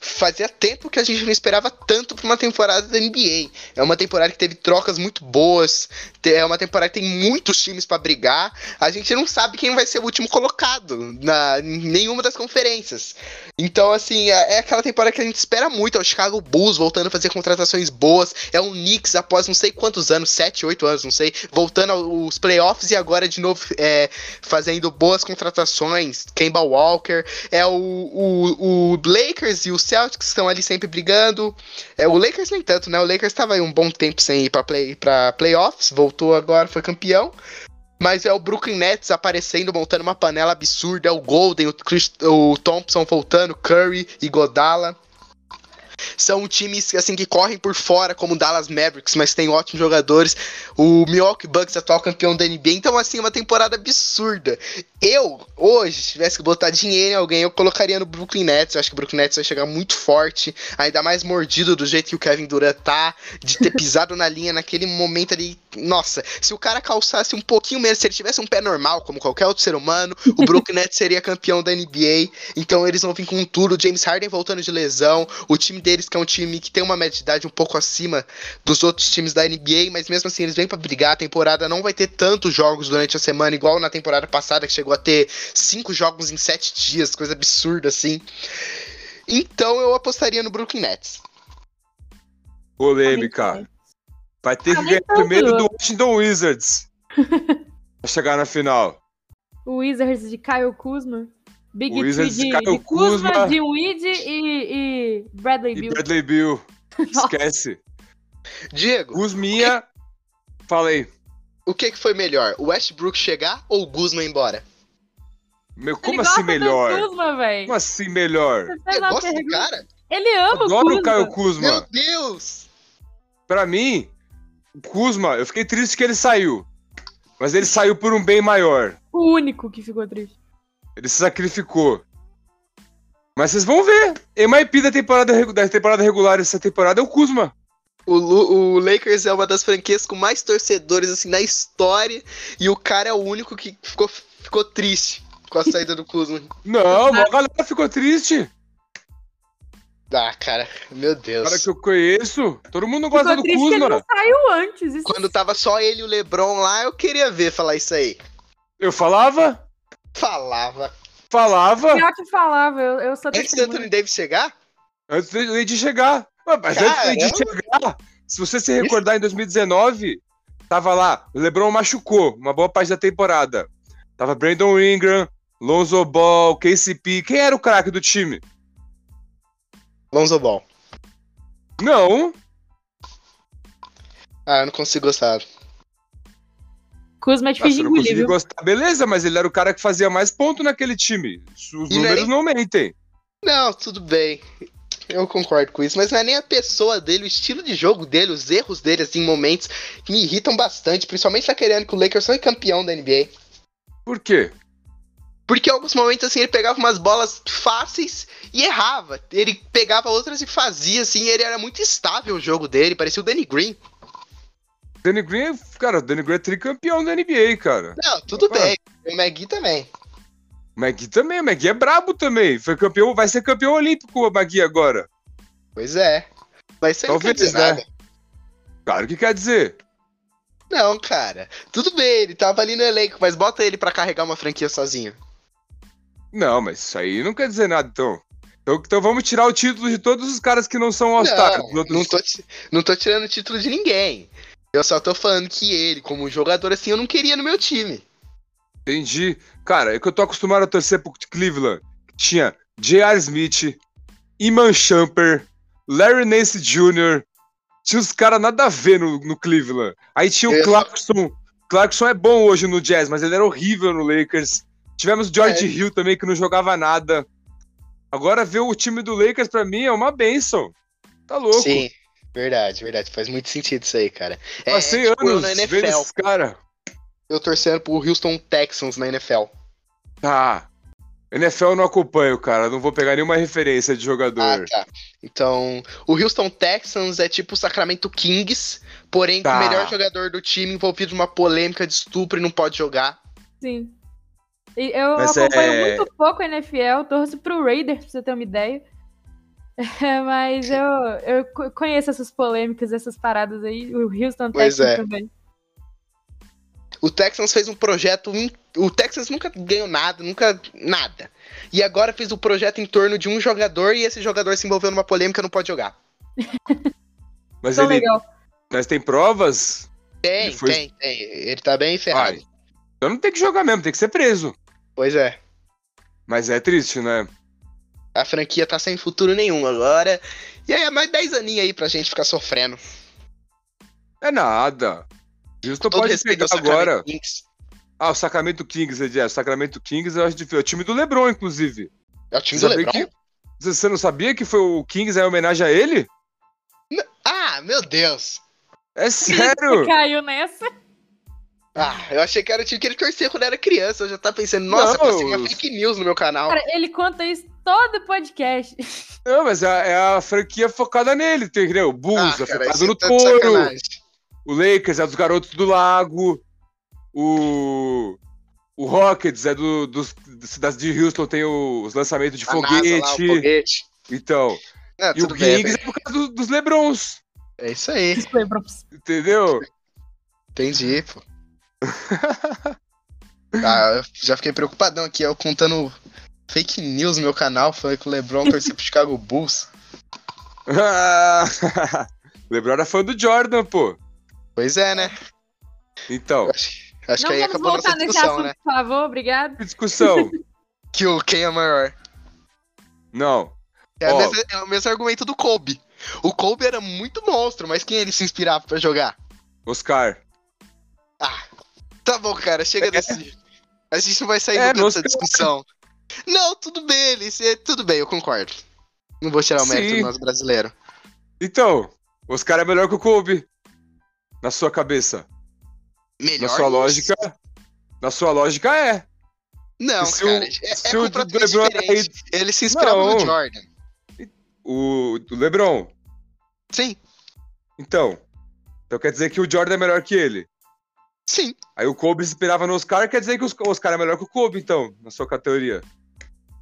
Fazia tempo que a gente não esperava tanto pra uma temporada da NBA. É uma temporada que teve trocas muito boas. É uma temporada que tem muitos times para brigar. A gente não sabe quem vai ser o último colocado na nenhuma das conferências. Então, assim, é, é aquela temporada que a gente espera muito. É o Chicago Bulls voltando a fazer contratações boas. É o Knicks após não sei quantos anos, 7, 8 anos, não sei, voltando aos playoffs e agora de novo é, fazendo boas contratações. Kemba Walker. É o, o, o Lakers e o Celtics estão ali sempre brigando. É, o Lakers nem tanto, né? O Lakers estava aí um bom tempo sem ir para play, pra playoffs, voltou agora, foi campeão. Mas é o Brooklyn Nets aparecendo, montando uma panela absurda. É o Golden, o, Chris, o Thompson voltando, Curry e Godala. São times assim que correm por fora, como o Dallas Mavericks, mas tem ótimos jogadores. O Milwaukee Bucks, atual campeão da NBA. Então, assim, uma temporada absurda. Eu, hoje, se tivesse que botar dinheiro em alguém, eu colocaria no Brooklyn Nets. Eu acho que o Brooklyn Nets vai chegar muito forte, ainda mais mordido do jeito que o Kevin Durant tá, de ter [laughs] pisado na linha naquele momento ali. Nossa, se o cara calçasse um pouquinho menos, se ele tivesse um pé normal, como qualquer outro ser humano, o Brooklyn [laughs] Nets seria campeão da NBA. Então eles vão vir com tudo. James Harden voltando de lesão, o time deles, que é um time que tem uma média de idade um pouco acima dos outros times da NBA, mas mesmo assim eles vêm para brigar. A temporada não vai ter tantos jogos durante a semana, igual na temporada passada, que chegou a ter cinco jogos em sete dias, coisa absurda assim. Então eu apostaria no Brooklyn Nets. Polêmica. Vai ter que ganhar primeiro do Washington Wizards. [laughs] pra chegar na final. O Wizards de Kyle Kuzma. Big O Wizards de de, Kuzma, Kuzma. de Weed e, e Bradley E Bill. Bradley Bill. [laughs] Esquece. Diego, Guzminha. Falei. o que, que foi melhor? O Westbrook chegar ou o Guzman ir embora? Meu, como assim melhor? Kuzma. Como assim melhor? Você uma gosta do cara? Ele ama Adoro o o Kuzma. Caio Meu Kuzma. Deus! Pra mim, o Kuzma, eu fiquei triste que ele saiu. Mas ele saiu por um bem maior. O único que ficou triste. Ele se sacrificou. Mas vocês vão ver. MIP da temporada, da temporada regular essa temporada é o Kuzma. O, Lu- o Lakers é uma das franquias com mais torcedores assim na história e o cara é o único que ficou, ficou triste com a saída do Kuzma. [laughs] Não, a galera ficou triste. Ah, cara, meu Deus. cara que eu conheço. Todo mundo gosta Ficou do triste que ele Kuzma. não saiu antes. Isso Quando tava só ele e o LeBron lá, eu queria ver falar isso aí. Eu falava, Falava. falava, pior que falava. Eu, eu sou Antes do. Anthony Davis chegar? antes de de chegar. Mas antes de Caramba. chegar, se você se recordar em 2019, tava lá, o LeBron machucou uma boa parte da temporada. Tava Brandon Ingram, Lonzo Ball, KCP. Quem era o craque do time? Lonzo Ball. Não, Ah, eu não consigo gostar. Kuzma é Nossa, difícil eu de engolir, viu? gostar. Beleza, mas ele era o cara que fazia mais ponto naquele time. Os E não é números nem- não mentem. Não, tudo bem. Eu concordo com isso, mas não é nem a pessoa dele, o estilo de jogo dele, os erros dele, assim, em momentos que me irritam bastante, principalmente tá querendo que o Lakers foi campeão da NBA. Por quê? Porque em alguns momentos, assim, ele pegava umas bolas fáceis e errava. Ele pegava outras e fazia, assim, ele era muito estável o jogo dele, parecia o Danny Green. Danny Green, cara, o Danny Green é tricampeão da NBA, cara. Não, tudo bem. O Magui também. O Magui também, o Magui é brabo também. Foi campeão, vai ser campeão olímpico o Magui agora. Pois é. Mas isso aí não quer dizer né? nada. Claro que quer dizer. Não, cara. Tudo bem, ele tava ali no elenco, mas bota ele pra carregar uma franquia sozinho. Não, mas isso aí não quer dizer nada, então. Então, então vamos tirar o título de todos os caras que não são All-Star. Não, outros- não tô, não tô tirando o título de ninguém. Eu só tô falando que ele, como jogador assim, eu não queria no meu time. Entendi. Cara, é que eu tô acostumado a torcer pro Cleveland. Tinha J.R. Smith, Iman Shumper, Larry Nance Jr. Tinha os caras nada a ver no, no Cleveland. Aí tinha o Eu- Clarkson. Clarkson é bom hoje no Jazz, mas ele era horrível no Lakers. Tivemos George É. Hill também, que não jogava nada. Agora ver o time do Lakers pra mim é uma benção. Tá louco. Sim, verdade, verdade. Faz muito sentido isso aí, cara. É, Passei é tipo eu anos na vendo NFL. esses caras. Eu torcendo pro Houston Texans na NFL. Tá. NFL eu não acompanho, cara. Não vou pegar nenhuma referência de Ah, jogador. tá. Então, o Houston Texans é tipo o Sacramento Kings, porém com Tá. o melhor jogador do time envolvido numa polêmica de estupro e não pode jogar. Sim. E eu Mas acompanho é- muito pouco a NFL, torço pro Raiders, pra você ter uma ideia. É, [laughs] mas eu, eu co- conheço essas polêmicas, essas paradas aí. O Houston Pois Texans é. também. O Texans fez um projeto. O Texans nunca ganhou nada, nunca. nada. E agora fez um projeto em torno de um jogador e esse jogador se envolveu numa polêmica e não pode jogar. [laughs] Mas ele. legal. Mas tem provas? Tem, foi- tem, tem. Ele tá bem ferrado. Ai. Então não tem que jogar mesmo, tem que ser preso. Pois é. Mas é triste, né? A franquia tá sem futuro nenhum agora. E aí é mais 10 aninhos aí pra gente ficar sofrendo. É nada. Houston Todo pode pegar ao Sacramento agora. Kings. Ah, o Sacramento Kings, Ed, é. O Sacramento Kings eu acho difícil. É o time do LeBron, inclusive. É o time Você do LeBron? que- Você você não sabia que foi o Kings em homenagem a ele? Ah, meu Deus. É sério? Caiu nessa. Ah, eu achei que era o time que ele torcia quando era criança. Eu já tava pensando, nossa, Não, passei uma fake news no meu canal. Cara, ele conta isso todo podcast. [laughs] Não, mas é, é a franquia focada nele, entendeu? O Bulls ah, é focado isso no tá touro. O Lakers é dos garotos do lago. O. O Rockets é do, dos das de Houston, tem o- os lançamentos de A NASA lá, o foguete. foguete. Então. Ah, e o bem, Kings é por causa do- dos Lebrons. É isso aí. Vocês lembram? Entendeu? Entendi, pô. [laughs] ah, eu já fiquei preocupadão aqui, eu contando fake news no meu canal, falei que o LeBron torcia pro Chicago Bulls. [laughs] LeBron era fã do Jordan, pô. Pois é, né? Então, Acho, acho Não que aí vamos acabou voltar nossa nesse discussão, assunto, né? por favor, obrigado. que discussão. Que o quem é maior. Não. É, Ó. o mesmo, é o mesmo argumento do Kobe. O Kobe era muito monstro, mas quem ele se inspirava pra jogar? Oscar. Ah, tá bom, cara, chega desse. A gente não vai sair É, nunca dessa discussão. Não, tudo bem, ele, se- tudo bem, eu concordo. Não vou tirar o mérito Sim. do nosso brasileiro. Então, Oscar é melhor que o Kobe. Na sua cabeça. Melhor. Na sua lógica. Na sua lógica é. Não, E se cara, o- é, é se o completamente LeBron é diferente. Ele se inspirava Não. no Jordan. O, o LeBron. Sim, Então. Então quer dizer que o Jordan é melhor que ele. Sim. Aí o Kobe se inspirava no Oscar, quer dizer que o Oscar é melhor que o Kobe, então, na sua categoria.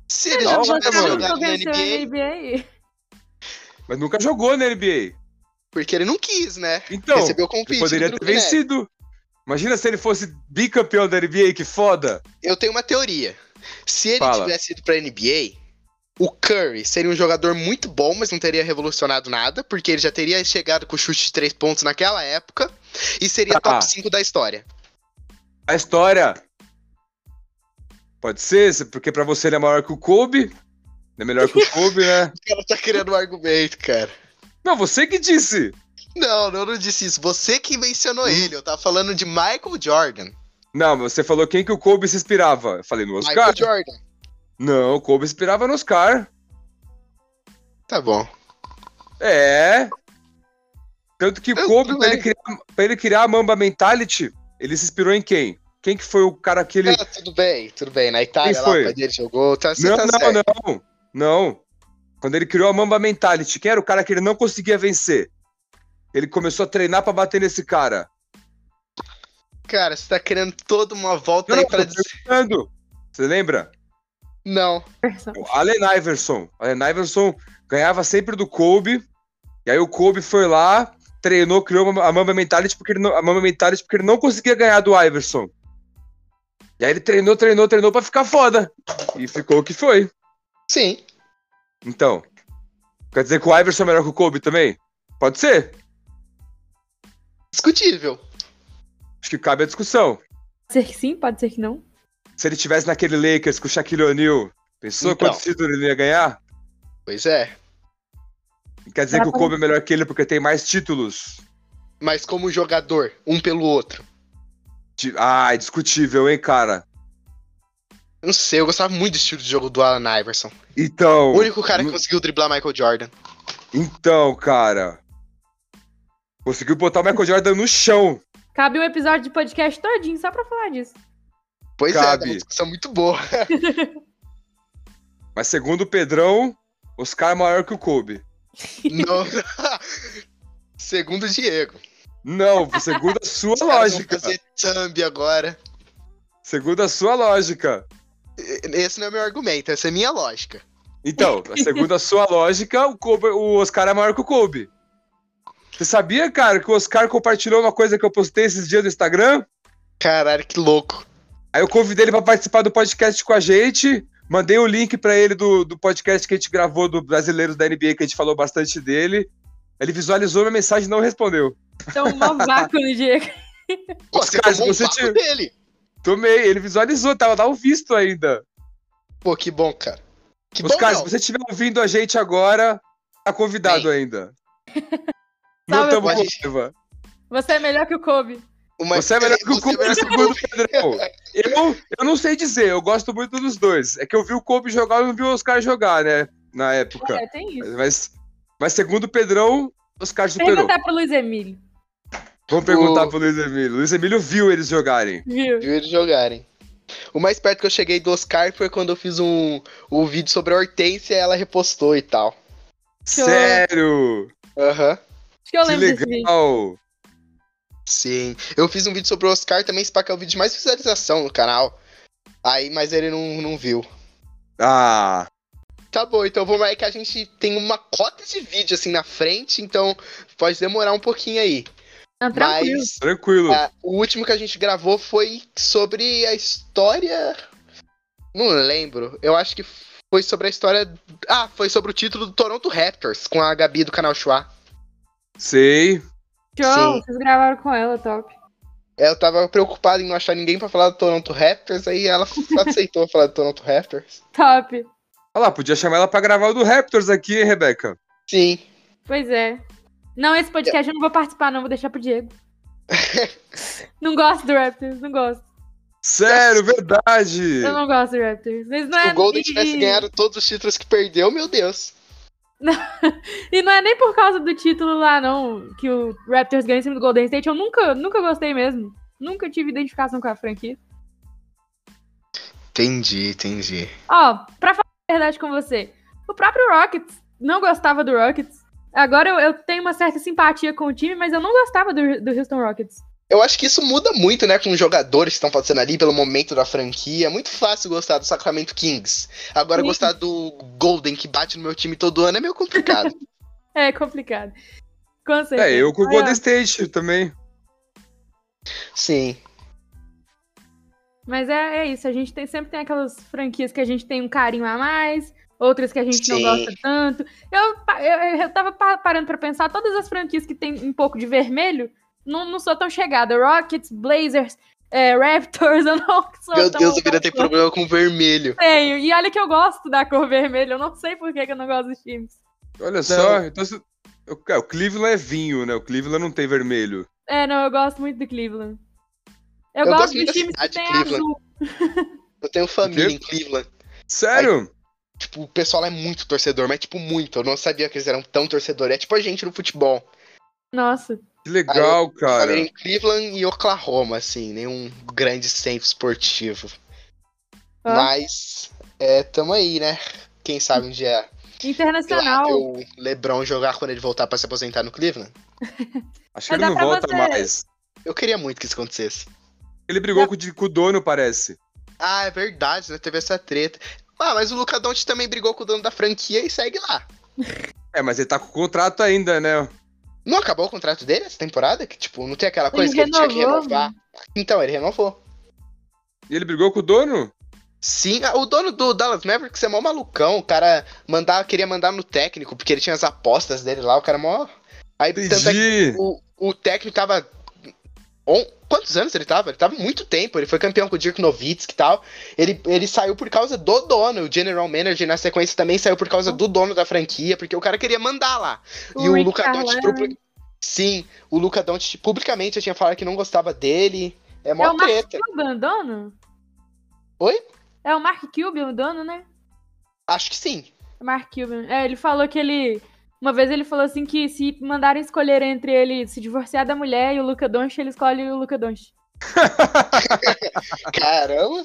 Se ele já jogado na NBA, NBA. Mas nunca jogou na NBA. porque ele não quis, né? Então, Recebeu o ele convite. poderia ter vencido. Imagina se ele fosse bicampeão da NBA, que foda. Eu tenho uma teoria. Se ele Fala. tivesse ido pra NBA, o Curry seria um jogador muito bom, mas não teria revolucionado nada, porque ele já teria chegado com chute de três pontos naquela época e seria Ah. top 5 da história. A história. Pode ser, porque pra você ele é maior que o Kobe. É melhor que o [laughs] Kobe, né? O cara tá criando um argumento, cara. Não, você que disse. Não, eu não disse isso. Você que Hum. mencionou ele. Eu tava falando de Michael Jordan. Não, você falou quem que o Kobe se inspirava. Eu falei no Oscar. Michael Jordan. Não, o Kobe se inspirava no Oscar. Tá bom. É. Tanto que o Kobe, pra ele, pra ele criar a Mamba Mentality, ele se inspirou em quem? Quem que foi o cara que ele. É, tudo bem, tudo bem. Na Itália Quem lá, foi? pai dele jogou. Tá, você não, tá não, certo. não, não. Quando ele criou a Mamba Mentality, quem era o cara que ele não conseguia vencer? Ele começou a treinar pra bater nesse cara. Cara, você tá querendo toda uma volta Não, aí pra dizer. Você lembra? Não. O Allen Iverson. Allen Iverson ganhava sempre do Kobe. E aí o Kobe foi lá, treinou, criou a Mamba Mentality porque ele não, a Mamba Mentality porque ele não conseguia ganhar do Iverson. E aí ele treinou, treinou, treinou pra ficar foda. E ficou o que foi. Sim. Então. Quer dizer que o Iverson é melhor que o Kobe também? Pode ser. Discutível. Acho que cabe a discussão. Pode ser que sim, pode ser que não. Se ele tivesse naquele Lakers com o Shaquille O'Neal, pensou Então. quantos títulos ele ia ganhar? Pois é. Quer dizer que o Kobe é melhor que ele porque tem mais títulos? Mas como jogador, um pelo outro. Ah, é discutível, hein, cara? Eu não sei, eu gostava muito do estilo de jogo do Allen Iverson. Então. O único cara que conseguiu driblar Michael Jordan. Então, cara. Conseguiu botar o Michael Jordan no chão. Cabe um episódio de podcast todinho só pra falar disso. Pois é, Cabe. é, uma discussão muito boa. [laughs] Mas segundo o Pedrão, Oscar é maior que o Kobe. Não. [laughs] Segundo o Diego. Não, segundo a sua lógica. fazer thumb agora. Segundo a sua lógica. Esse não é meu argumento, essa é minha lógica. Então, segundo a sua lógica, o, Kobe, o Oscar é maior que o Kobe. Você sabia, cara, que o Oscar compartilhou uma coisa que eu postei esses dias no Instagram? Caralho, que louco. Aí eu convidei ele pra participar do podcast com a gente. Mandei o link pra ele do, do podcast que a gente gravou do Brasileiros da NBA, que a gente falou bastante dele. Ele visualizou minha mensagem e não respondeu. Então, um vácuo no [laughs] Diego. Pô, você Oscar, tomou um você papo tinha- dele. Tomei, ele visualizou, tava lá o visto ainda. Pô, que bom, cara. Que bom, Oscar, não. se você estiver ouvindo a gente agora, tá convidado Bem. ainda. [laughs] não estamos com raiva. Você é melhor que o Kobe. Uma- Você é melhor que o é Kobe, o segundo o. Pedrão. [laughs] Eu, eu não sei dizer, eu gosto muito dos dois. É que eu vi o Kobe jogar e não vi o Oscar jogar, né? Na época. É, tem isso. Mas, mas segundo o Pedrão, o Oscar superou. Perguntar pro Luiz Emílio. Vamos perguntar O- pro Luiz Emílio. Luiz Emílio viu eles jogarem. Viu? Viu eles jogarem. O mais perto que eu cheguei do Oscar foi quando eu fiz um, um vídeo sobre a Hortência e ela repostou e tal. Sério? Aham. Acho que eu Que lembro desse vídeo. legal. Sim. Eu fiz um vídeo sobre o Oscar também, esse é o vídeo de mais visualização no canal. Aí, mas ele não, não viu. Ah, Tá bom, então vamos aí que a gente tem uma cota de vídeo assim na frente, então pode demorar um pouquinho aí. Não, tranquilo. Mas tranquilo. ah, o último que a gente gravou foi sobre a história. Não lembro. Eu acho que foi sobre a história. Ah, foi sobre o título do Toronto Raptors com a Gabi do canal Chua. Sei. Show, sim. vocês gravaram com ela, top. Eu tava preocupado em não achar ninguém pra falar do Toronto Raptors, aí ela [laughs] aceitou falar do Toronto Raptors. Top. Olha lá, podia chamar ela pra gravar o do Raptors aqui, hein, Rebeca? Sim. Pois é. Não, esse podcast eu não vou participar, não. Vou deixar pro Diego. [laughs] não gosto do Raptors, não gosto. Sério, verdade. Eu não gosto do Raptors. Mas não Se é, o Golden tivesse ganhado todos os títulos que perdeu, meu Deus. [laughs] E não é nem por causa do título lá, não, que o Raptors ganha em cima do Golden State. Eu nunca, nunca gostei mesmo. Nunca tive identificação com a franquia. Entendi, entendi. Ó, pra falar a verdade com você, o próprio Rockets não gostava do Rockets. Agora eu, eu tenho uma certa simpatia com o time, mas eu não gostava do, do Houston Rockets. Eu acho que isso muda muito, né, com os jogadores que estão fazendo ali pelo momento da franquia. É muito fácil gostar do Sacramento Kings. Agora, Sim. gostar do Golden, que bate no meu time todo ano, é meio complicado. [laughs] É complicado. Com certeza. É, eu com o Golden State também. Sim. Mas é, é isso, a gente tem, sempre tem aquelas franquias que a gente tem um carinho a mais, outras que a gente não Sim. gosta tanto. Eu, eu, eu tava pa- parando pra pensar, todas as franquias que tem um pouco de vermelho, não, não sou tão chegada. Rockets, Blazers, é, Raptors, [laughs] eu não sou Meu tão... Deus, eu queria ter problema com vermelho. Tenho. E olha que eu gosto da cor vermelha, eu não sei por que, que eu não gosto dos times. Olha só, então se- o é, o Cleveland é vinho, né? O Cleveland não tem vermelho. É, não, eu gosto muito do Cleveland. Eu, Eu gosto gosto dos times que tem Cleveland. azul. [laughs] Eu tenho família em Cleveland. Sério? Tipo, o pessoal é muito torcedor, mas tipo, muito. Eu não sabia que eles eram tão torcedores. É tipo a gente no futebol. Nossa. Que legal, cara. Família em Cleveland e Oklahoma, assim, nenhum grande centro esportivo. Ó. Mas, é, tamo aí, né? Quem sabe um dia Internacional. o LeBron jogar quando ele voltar pra se aposentar no Cleveland. [laughs] Acho que ele não volta você- mais. Eu queria muito que isso acontecesse. Ele brigou com, o com o dono, parece. Ah, é verdade, né? Teve essa treta. Ah, mas o Luca Doncic também brigou com o dono da franquia e segue lá. É, mas ele tá com contrato ainda, né? Não acabou o contrato dele essa temporada? Que, tipo, não tem aquela Ele coisa que ele tinha que renovou, renovar. Então, ele renovou. E ele brigou com o dono? Sim, ah, o dono do Dallas Mavericks é mó malucão. O cara mandar, queria mandar no técnico, porque ele tinha as apostas dele lá. O cara é mó. Aí, tanto é que o, o técnico tava. on- Quantos anos ele tava? Ele tava muito tempo. Ele foi campeão com o Dirk Nowitzki e tal. Ele, ele saiu por causa do dono. O general manager, na sequência, também saiu por causa do dono da franquia, porque o cara queria mandar lá. e o Luca Doncic. Sim, o Luca Doncic publicamente tinha falado que não gostava dele. É É mó o Mark treta. Cuban o dono? Oi? É o Mark Cuban o dono, né? Acho que sim. É Mark Cuban. É, ele falou que ele... Uma vez ele falou assim que se mandarem escolher entre ele se divorciar da mulher e o Luca Doncic, ele escolhe o Luca Doncic. [laughs] Caramba.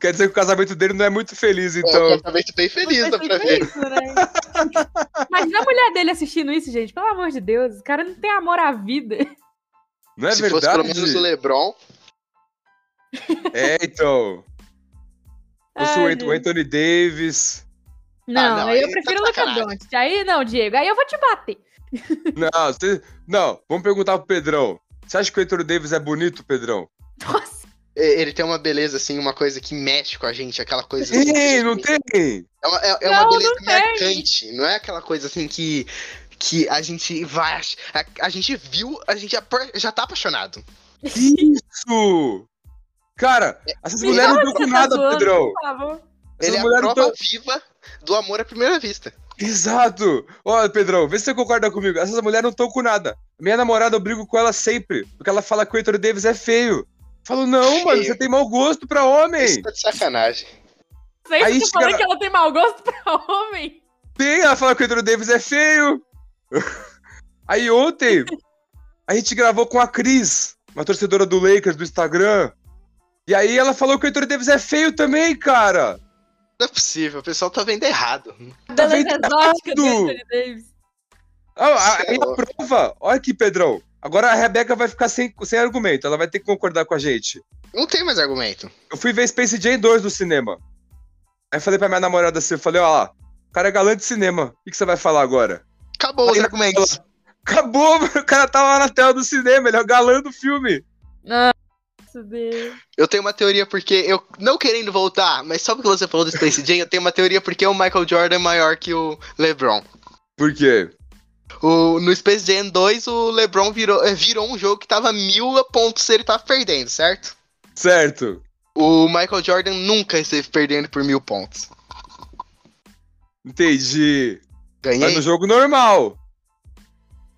Quer dizer que o casamento dele não é muito feliz, É então. um casamento bem feliz, dá Mas pra foi ver. isso, né? [laughs] Imagina a mulher dele assistindo isso, gente. Pelo amor de Deus. O cara não tem amor à vida. Não é Se fosse pelo verdade? menos o LeBron. É, então. [laughs] Ai, o Anthony Davis. Não, não, aí aí eu tá prefiro o Luca sacanagem. Doncic. Aí não, Diego. Aí eu vou te bater. Não, você- não, vamos perguntar pro Pedrão. Você acha que o Anthony Davis é bonito, Pedrão? Nossa. Ele tem uma beleza, assim, uma coisa que mexe com a gente, aquela coisa. assim, não tem? É uma, é- é Não, uma beleza não tem. marcante, não é aquela coisa assim que, que a gente vai. A, a gente viu, a gente já, por- já tá apaixonado. Isso! Cara, essas Me mulheres não estão com tá nada, zoando, Pedrão. Ele é a mulheres não prova tão... viva do amor à primeira vista. Exato! Olha, Pedrão, vê se você concorda comigo. Essas mulheres não estão com nada. Minha namorada, eu brigo com ela sempre, porque ela fala que o Anthony Davis é feio. Eu Falo, não, mano, Feio. você tem mau gosto pra homem. Isso tá de sacanagem. Sei Aí que você falou chega- que ela tem mau gosto pra homem. Tem, ela fala que o Anthony Davis é feio. [laughs] Aí ontem, a gente gravou com a Cris, uma torcedora do Lakers do Instagram. E aí ela falou que o Anthony Davis é feio também, cara. Não é possível, o pessoal tá vendo errado. Tá vendo exótica do errado? Anthony Davis. Ah, aí a prova, olha aqui, Pedrão. Agora a Rebeca vai ficar sem, sem argumento, ela vai ter que concordar com a gente. Não tem mais argumento. Eu fui ver Space Jam 2 no cinema. Aí eu falei pra minha namorada assim, eu falei, ó lá, o cara é galã de cinema, o que, que você vai falar agora? Acabou os Aí ela argumentos. falou, Acabou, [laughs] o cara tava lá na tela do cinema, ele é o galã do filme. Eu tenho uma teoria porque eu, não querendo voltar, mas só porque você falou do Space Jam, eu tenho uma teoria porque o Michael Jordan é maior que o LeBron. Por quê? O, no Space Jam 2, o LeBron virou, eh, virou um jogo que tava mil pontos se ele tava perdendo, certo? Certo. O Michael Jordan nunca esteve perdendo por mil pontos. Entendi. Mas Ganhei. no jogo normal.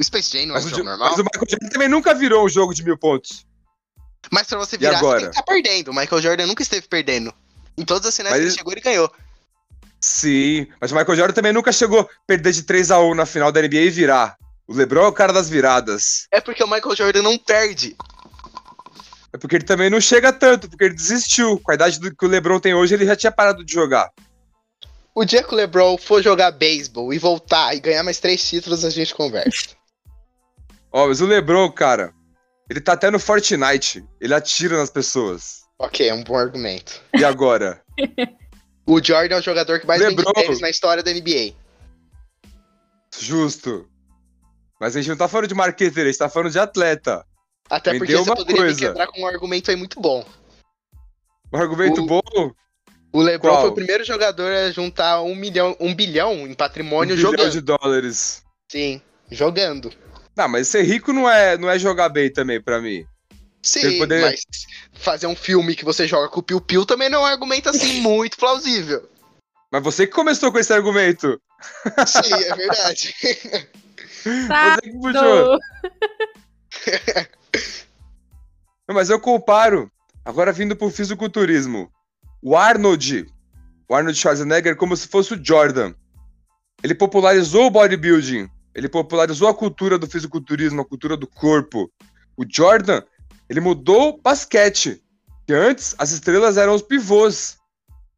O Space Jam não é Mas um o, jogo jo- normal. mas o Michael Jordan também nunca virou um jogo de mil pontos. Mas pra você virar, você tem que estar perdendo. O Michael Jordan nunca esteve perdendo. Em todas as finais Mas que ele chegou, ele ganhou. Sim, mas o Michael Jordan também nunca chegou a perder de 3 a 1 na final da NBA e virar. O LeBron é o cara das viradas. É porque o Michael Jordan não perde. É porque ele também não chega tanto, porque ele desistiu. Com a idade do que o LeBron tem hoje, ele já tinha parado de jogar. O dia que o LeBron for jogar beisebol e voltar e ganhar mais três títulos, a gente conversa. Ó, mas o LeBron, cara, ele tá até no Fortnite. Ele atira nas pessoas. ok, é um bom argumento. E agora? [laughs] O Jordan é o jogador que mais vende LeBron. tênis na história da NBA. Justo. Mas a gente não tá falando de marqueteiro, a gente tá falando de atleta. Até Me porque você poderia me coisa. quebrar com um argumento aí muito bom. Um argumento O- bom? O LeBron Qual? foi o primeiro jogador a juntar um milhão, um bilhão em Um patrimônio bilhão jogando. de dólares. Sim, jogando. Não, mas ser rico não é, não é jogar bem também, pra mim. Sim, poder- mas fazer um filme que você joga com o Piu Piu também não é um argumento assim [laughs] muito plausível. Mas você que começou com esse argumento. Sim, é verdade. Você que puxou. Não, mas eu comparo, agora vindo pro fisiculturismo, o Arnold, o Arnold Schwarzenegger, como se fosse o Jordan. Ele popularizou o bodybuilding, ele popularizou a cultura do fisiculturismo, a cultura do corpo. O Jordan, ele mudou o basquete, que antes as estrelas eram os pivôs.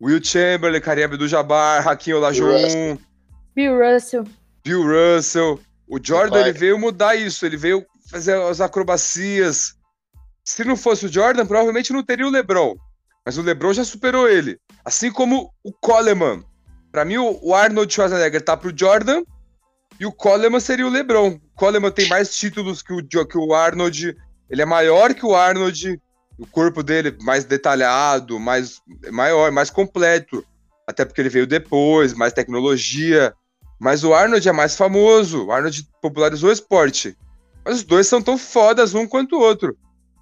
Will Chamberlain, Kareem Abdul-Jabbar, Hakim Olajuwon, Bill Russell. Bill Russell. O Jordan ele veio mudar isso, ele veio fazer as acrobacias. Se não fosse o Jordan, provavelmente não teria o LeBron. Mas o LeBron já superou ele. Assim como o Coleman. Pra mim, o o Arnold Schwarzenegger tá pro Jordan e o Coleman seria o LeBron. O Coleman tem mais títulos que o, que o Arnold. Ele é maior que o Arnold. O corpo dele mais detalhado, mais maior, mais completo. Até porque ele veio depois, mais tecnologia. Mas o Arnold é mais famoso. O Arnold popularizou o esporte. Mas os dois são tão fodas um quanto o outro.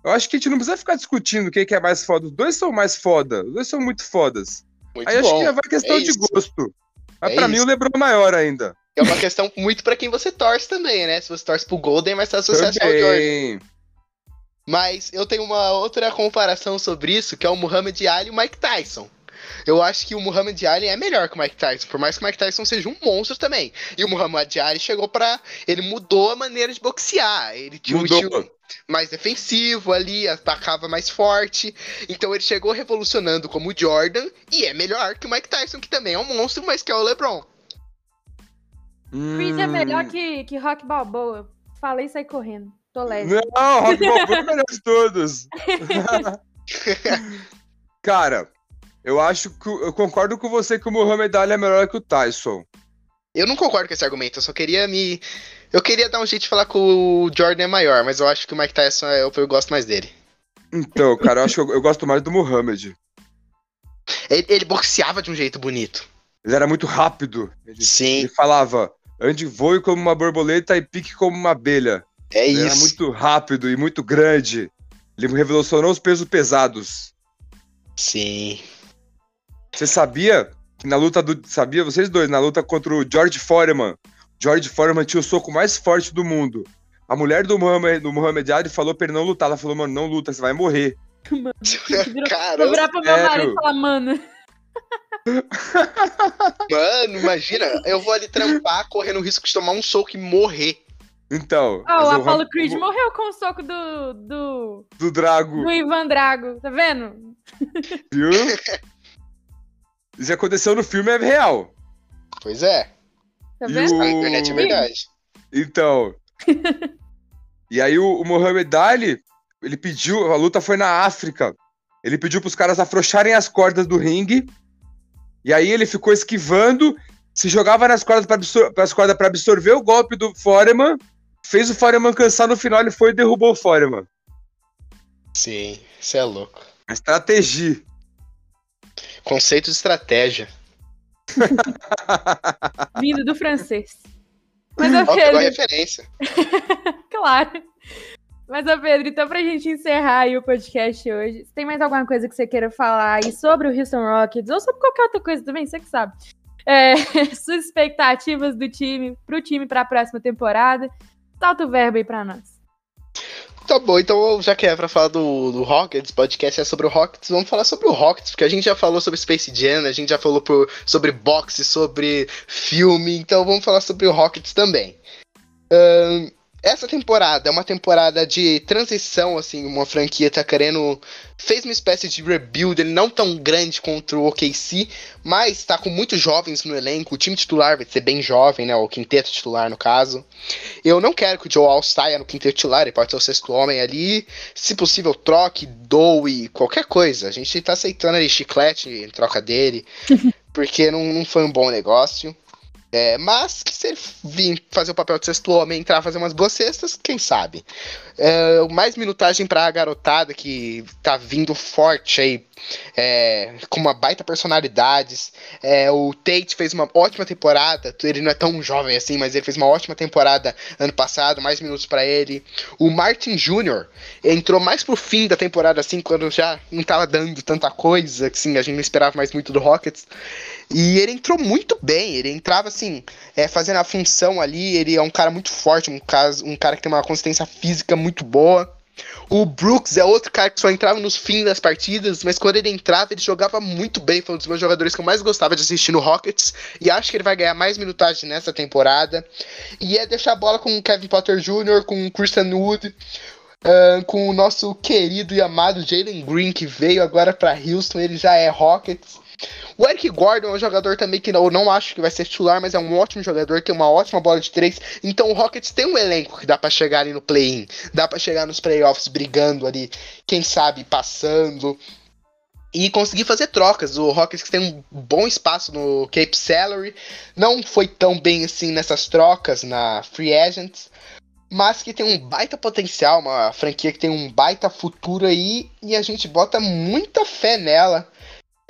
Eu acho que a gente não precisa ficar discutindo quem que é mais foda. Os dois são mais foda. Os dois são muito fodas. Muito Aí acho bom. que vai questão É de gosto. Mas É pra mim o Lebron é maior ainda. É uma questão muito pra quem você torce também, né? Se você torce pro Golden, mas tá associado ao Jordan. Mas eu tenho uma outra comparação sobre isso, que é o Muhammad Ali e o Mike Tyson. Eu acho que o Muhammad Ali é melhor que o Mike Tyson, por mais que o Mike Tyson seja um monstro também. E o Muhammad Ali chegou pra. Ele mudou a maneira de boxear. Ele tinha um estilo mais defensivo ali, atacava mais forte. Então ele chegou revolucionando como o Jordan e é melhor que o Mike Tyson, que também é um monstro, mas que é o LeBron. Chris é Hum. melhor que, que Rock Balboa. Falei e saí correndo. Tô leve. Não, Rock [laughs] Balboa é o melhor de todos. [laughs] Cara, Eu acho que. Eu concordo com você que o Muhammad Ali é melhor que o Tyson. Eu não concordo com esse argumento, eu só queria me. Eu queria dar um jeito de falar que o Jordan é maior, mas eu acho que o Mike Tyson é, eu, eu gosto mais dele. Então, cara, eu acho que eu, eu gosto mais do Muhammad. Ele, ele, boxeava de um jeito bonito. Ele era muito rápido. Ele, Sim. Ele falava: ande voe como uma borboleta e pique como uma abelha. É ele isso. era muito rápido e muito grande. Ele revolucionou os pesos pesados. Sim. Você sabia que na luta do. Sabia, vocês dois, na luta contra o George Foreman, George Foreman tinha o soco mais forte do mundo. A mulher do Muhammad, do Muhammad Ali falou pra ele não lutar. Ela falou, mano, não luta, você vai morrer. Mano, [laughs] vou Caramba, virar pro meu marido e falar, mano. Mano, imagina, eu vou ali trampar, correndo o risco de tomar um soco e morrer. Então. Ah, o Apollo Ram- Creed morreu com o soco do, do, Do Drago, do Ivan Drago, tá vendo? viu? Isso aconteceu no filme, é real. Pois é, Tá E vendo? o- a internet é verdade. Então. e aí o, o Muhammad Ali, ele pediu, a luta foi na África. Ele pediu pros caras afrouxarem as cordas do ringue. E aí ele ficou esquivando, se jogava nas cordas para absor cordas para absorver o golpe do Foreman. Fez o Foreman cansar no final, ele foi e derrubou o Foreman. Sim, isso é louco. Estratégia. Conceito de estratégia. [laughs] Vindo do francês. Mas, pegou a Pedro, referência. [laughs] claro. Mas, ô Pedro, então pra gente encerrar o podcast hoje, tem mais alguma coisa que você queira falar aí sobre o Houston Rockets ou sobre qualquer outra coisa também, você que sabe. É, [laughs] suas expectativas do time, pro time pra próxima temporada. Solta o verbo aí pra nós. Tá bom, então já que é pra falar do, do Rockets, podcast é sobre o Rockets, vamos falar sobre o Rockets, porque a gente já falou sobre Space Jam, a gente já falou pro- sobre boxe, sobre filme, então vamos falar sobre o Rockets também. Ahn, essa temporada é uma temporada de transição, assim, uma franquia tá querendo. Fez uma espécie de rebuild, ele não tão grande contra o OKC, mas tá com muitos jovens no elenco. O time titular vai ser bem jovem, né? O quinteto titular, no caso. Eu não quero que o Joe All saia no quinteto titular, ele pode ser o sexto homem ali. Se possível, troque, doe, qualquer coisa. A gente tá aceitando ali chiclete em troca dele, [laughs] porque não, não foi um bom negócio. É, mas que se ele vir fazer o papel de sexto homem, entrar fazer umas boas cestas, quem sabe? É, mais minutagem pra garotada que tá vindo forte aí, é, com uma baita personalidades. É, o Tate fez uma ótima temporada, ele não é tão jovem assim, mas ele fez uma ótima temporada ano passado, mais minutos pra ele. O Martin Jr. entrou mais pro fim da temporada, assim, quando já não tava dando tanta coisa, assim, a gente não esperava mais muito do Rockets. E ele entrou muito bem, ele entrava assim, é, fazendo a função ali, ele é um cara muito forte, um, caso, um cara que tem uma consistência física muito boa. O Brooks é outro cara que só entrava nos fins das partidas, mas quando ele entrava, ele jogava muito bem. Foi um dos meus jogadores que eu mais gostava de assistir no Rockets. E acho que ele vai ganhar mais minutagem nessa temporada. E é deixar a bola com o Kevin Potter Jr., com o Christian Wood, ah, com o nosso querido e amado Jalen Green, que veio agora para Houston. Ele já é Rockets. O Eric Gordon é um jogador também que eu não acho que vai ser titular, mas é um ótimo jogador, tem uma ótima bola de três. Então o Rockets tem um elenco que dá pra chegar ali no play-in, dá pra chegar nos playoffs brigando ali, quem sabe passando. E conseguir fazer trocas. O Rockets tem um bom espaço no Cape Salary. Não foi tão bem assim nessas trocas na Free Agents. Mas que tem um baita potencial, uma franquia que tem um baita futuro aí. E a gente bota muita fé nela.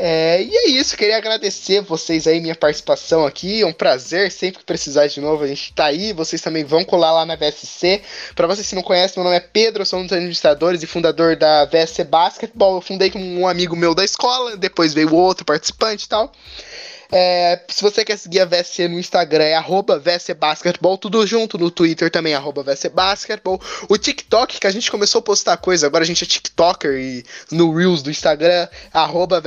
É, e é isso, queria agradecer vocês aí, minha participação aqui. É um prazer, sempre que precisar de novo, a gente tá aí. Vocês também vão colar lá na VSC. Para vocês que não conhecem, meu nome é Pedro, sou um dos administradores e fundador da VSC Basketball. Eu fundei com um amigo meu da escola, depois veio outro participante e tal. É, se você quer seguir a VSC no Instagram, é arroba tudo junto. No Twitter também, arroba VSC Basketball. O TikTok, que a gente começou a postar coisa, agora a gente é TikToker e no Reels do Instagram, arroba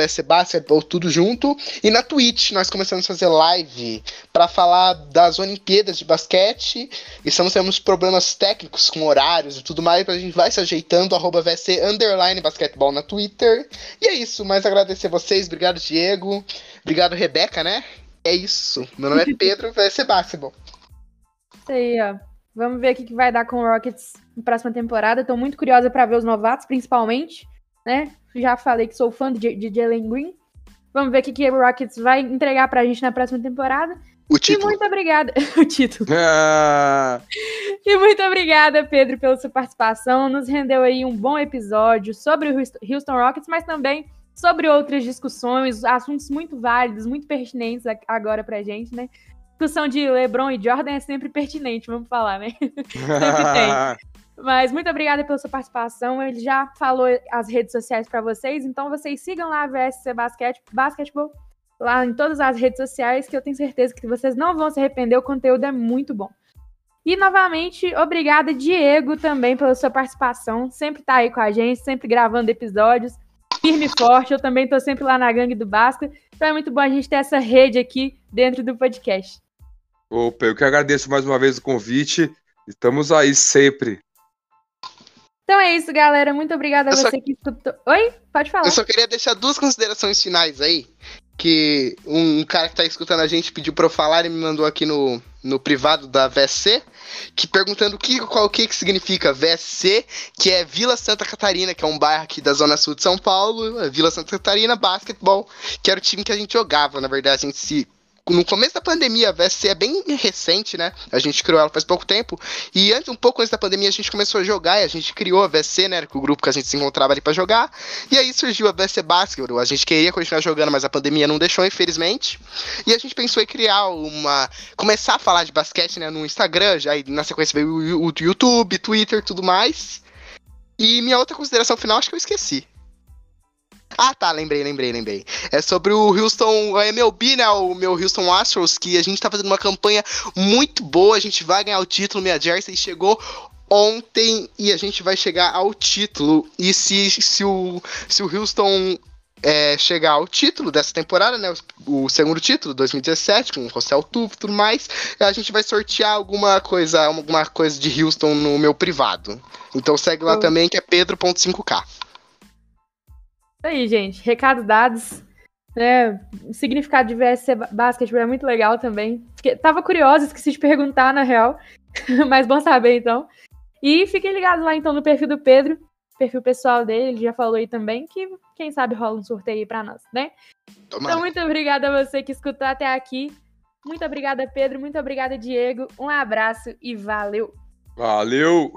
tudo junto. E na Twitch, nós começamos a fazer live para falar das Olimpíadas de basquete. E estamos tendo problemas técnicos com horários e tudo mais, mas a gente vai se ajeitando, arroba na Twitter. E é isso, mais agradecer vocês, obrigado Diego. Obrigado, Rebeca, né? É isso. Meu nome é [laughs] Pedro, vai ser Basketball. Isso aí, ó. Vamos ver o que vai dar com o Rockets na próxima temporada. Tô muito curiosa pra ver os novatos, principalmente, né? Já falei que sou fã de, de Jalen Green. Vamos ver o que, que o Rockets vai entregar pra gente na próxima temporada. O E título. muito obrigada. [laughs] o título. Ah, E muito obrigada, Pedro, pela sua participação. Nos rendeu aí um bom episódio sobre o Houston Rockets, mas também sobre outras discussões, assuntos muito válidos, muito pertinentes agora pra gente, né? Discussão de LeBron e Jordan é sempre pertinente, vamos falar, né? [laughs] [laughs] Mas muito obrigada pela sua participação. Ele já falou as redes sociais pra vocês, então vocês sigam lá a VSC Basquete, Basketball lá em todas as redes sociais, que eu tenho certeza que vocês não vão se arrepender, o conteúdo é muito bom. E novamente, obrigada, Diego, também pela sua participação. Sempre tá aí com a gente, sempre gravando episódios. Firme e forte, eu também tô sempre lá na gangue do Basca. Então é muito bom a gente ter essa rede aqui dentro do podcast. Opa, eu que agradeço mais uma vez o convite. Estamos aí sempre. Então é isso, galera. Muito obrigada a Eu só- você que escutou. Oi? Pode falar. Eu só queria deixar duas considerações finais aí. Que um cara que tá escutando a gente pediu pra eu falar e me mandou aqui no, no privado da VSC, que perguntando o que, qual o que, que significa VSC, que é Vila Santa Catarina, que é um bairro aqui da Zona Sul de São Paulo, Vila Santa Catarina, basquetebol, que era o time que a gente jogava, na verdade, a gente se. No começo da pandemia, a VSC é bem recente, né? A gente criou ela faz pouco tempo. E antes, um pouco antes da pandemia, a gente começou a jogar e a gente criou a VSC, né? Com o grupo que a gente se encontrava ali pra jogar. E aí surgiu a VSC Basketball. A gente queria continuar jogando, mas a pandemia não deixou, infelizmente. E a gente pensou em criar uma. começar a falar de basquete, né? No Instagram, já aí na sequência veio o YouTube, Twitter tudo mais. E minha outra consideração final, acho que eu esqueci. Ah, tá, lembrei, lembrei, lembrei. É sobre o Houston, o MLB, né? O meu Houston Astros, que a gente tá fazendo uma campanha muito boa. A gente vai ganhar o título, minha Jersey chegou ontem e a gente vai chegar ao título. E se, se, o, se o Houston é, chegar ao título dessa temporada, né? O, o segundo título, 2017, com o Rossel Tufo e tudo mais, a gente vai sortear alguma coisa, alguma coisa de Houston no meu privado. Então segue lá Oh. também, que é pedro.5k. Aí, gente. Recados dados. Né? O significado de VSC Basketball é muito legal também. Fiquei, tava curiosa, esqueci de perguntar, na real. [laughs] Mas bom saber, então. E fiquem ligados lá, então, no perfil do Pedro. Perfil pessoal dele, ele já falou aí também que, quem sabe, rola um sorteio aí pra nós, né? Tomara. Então, muito obrigada a você que escutou até aqui. Muito obrigada, Pedro. Muito obrigada, Diego. Um abraço e valeu! Valeu!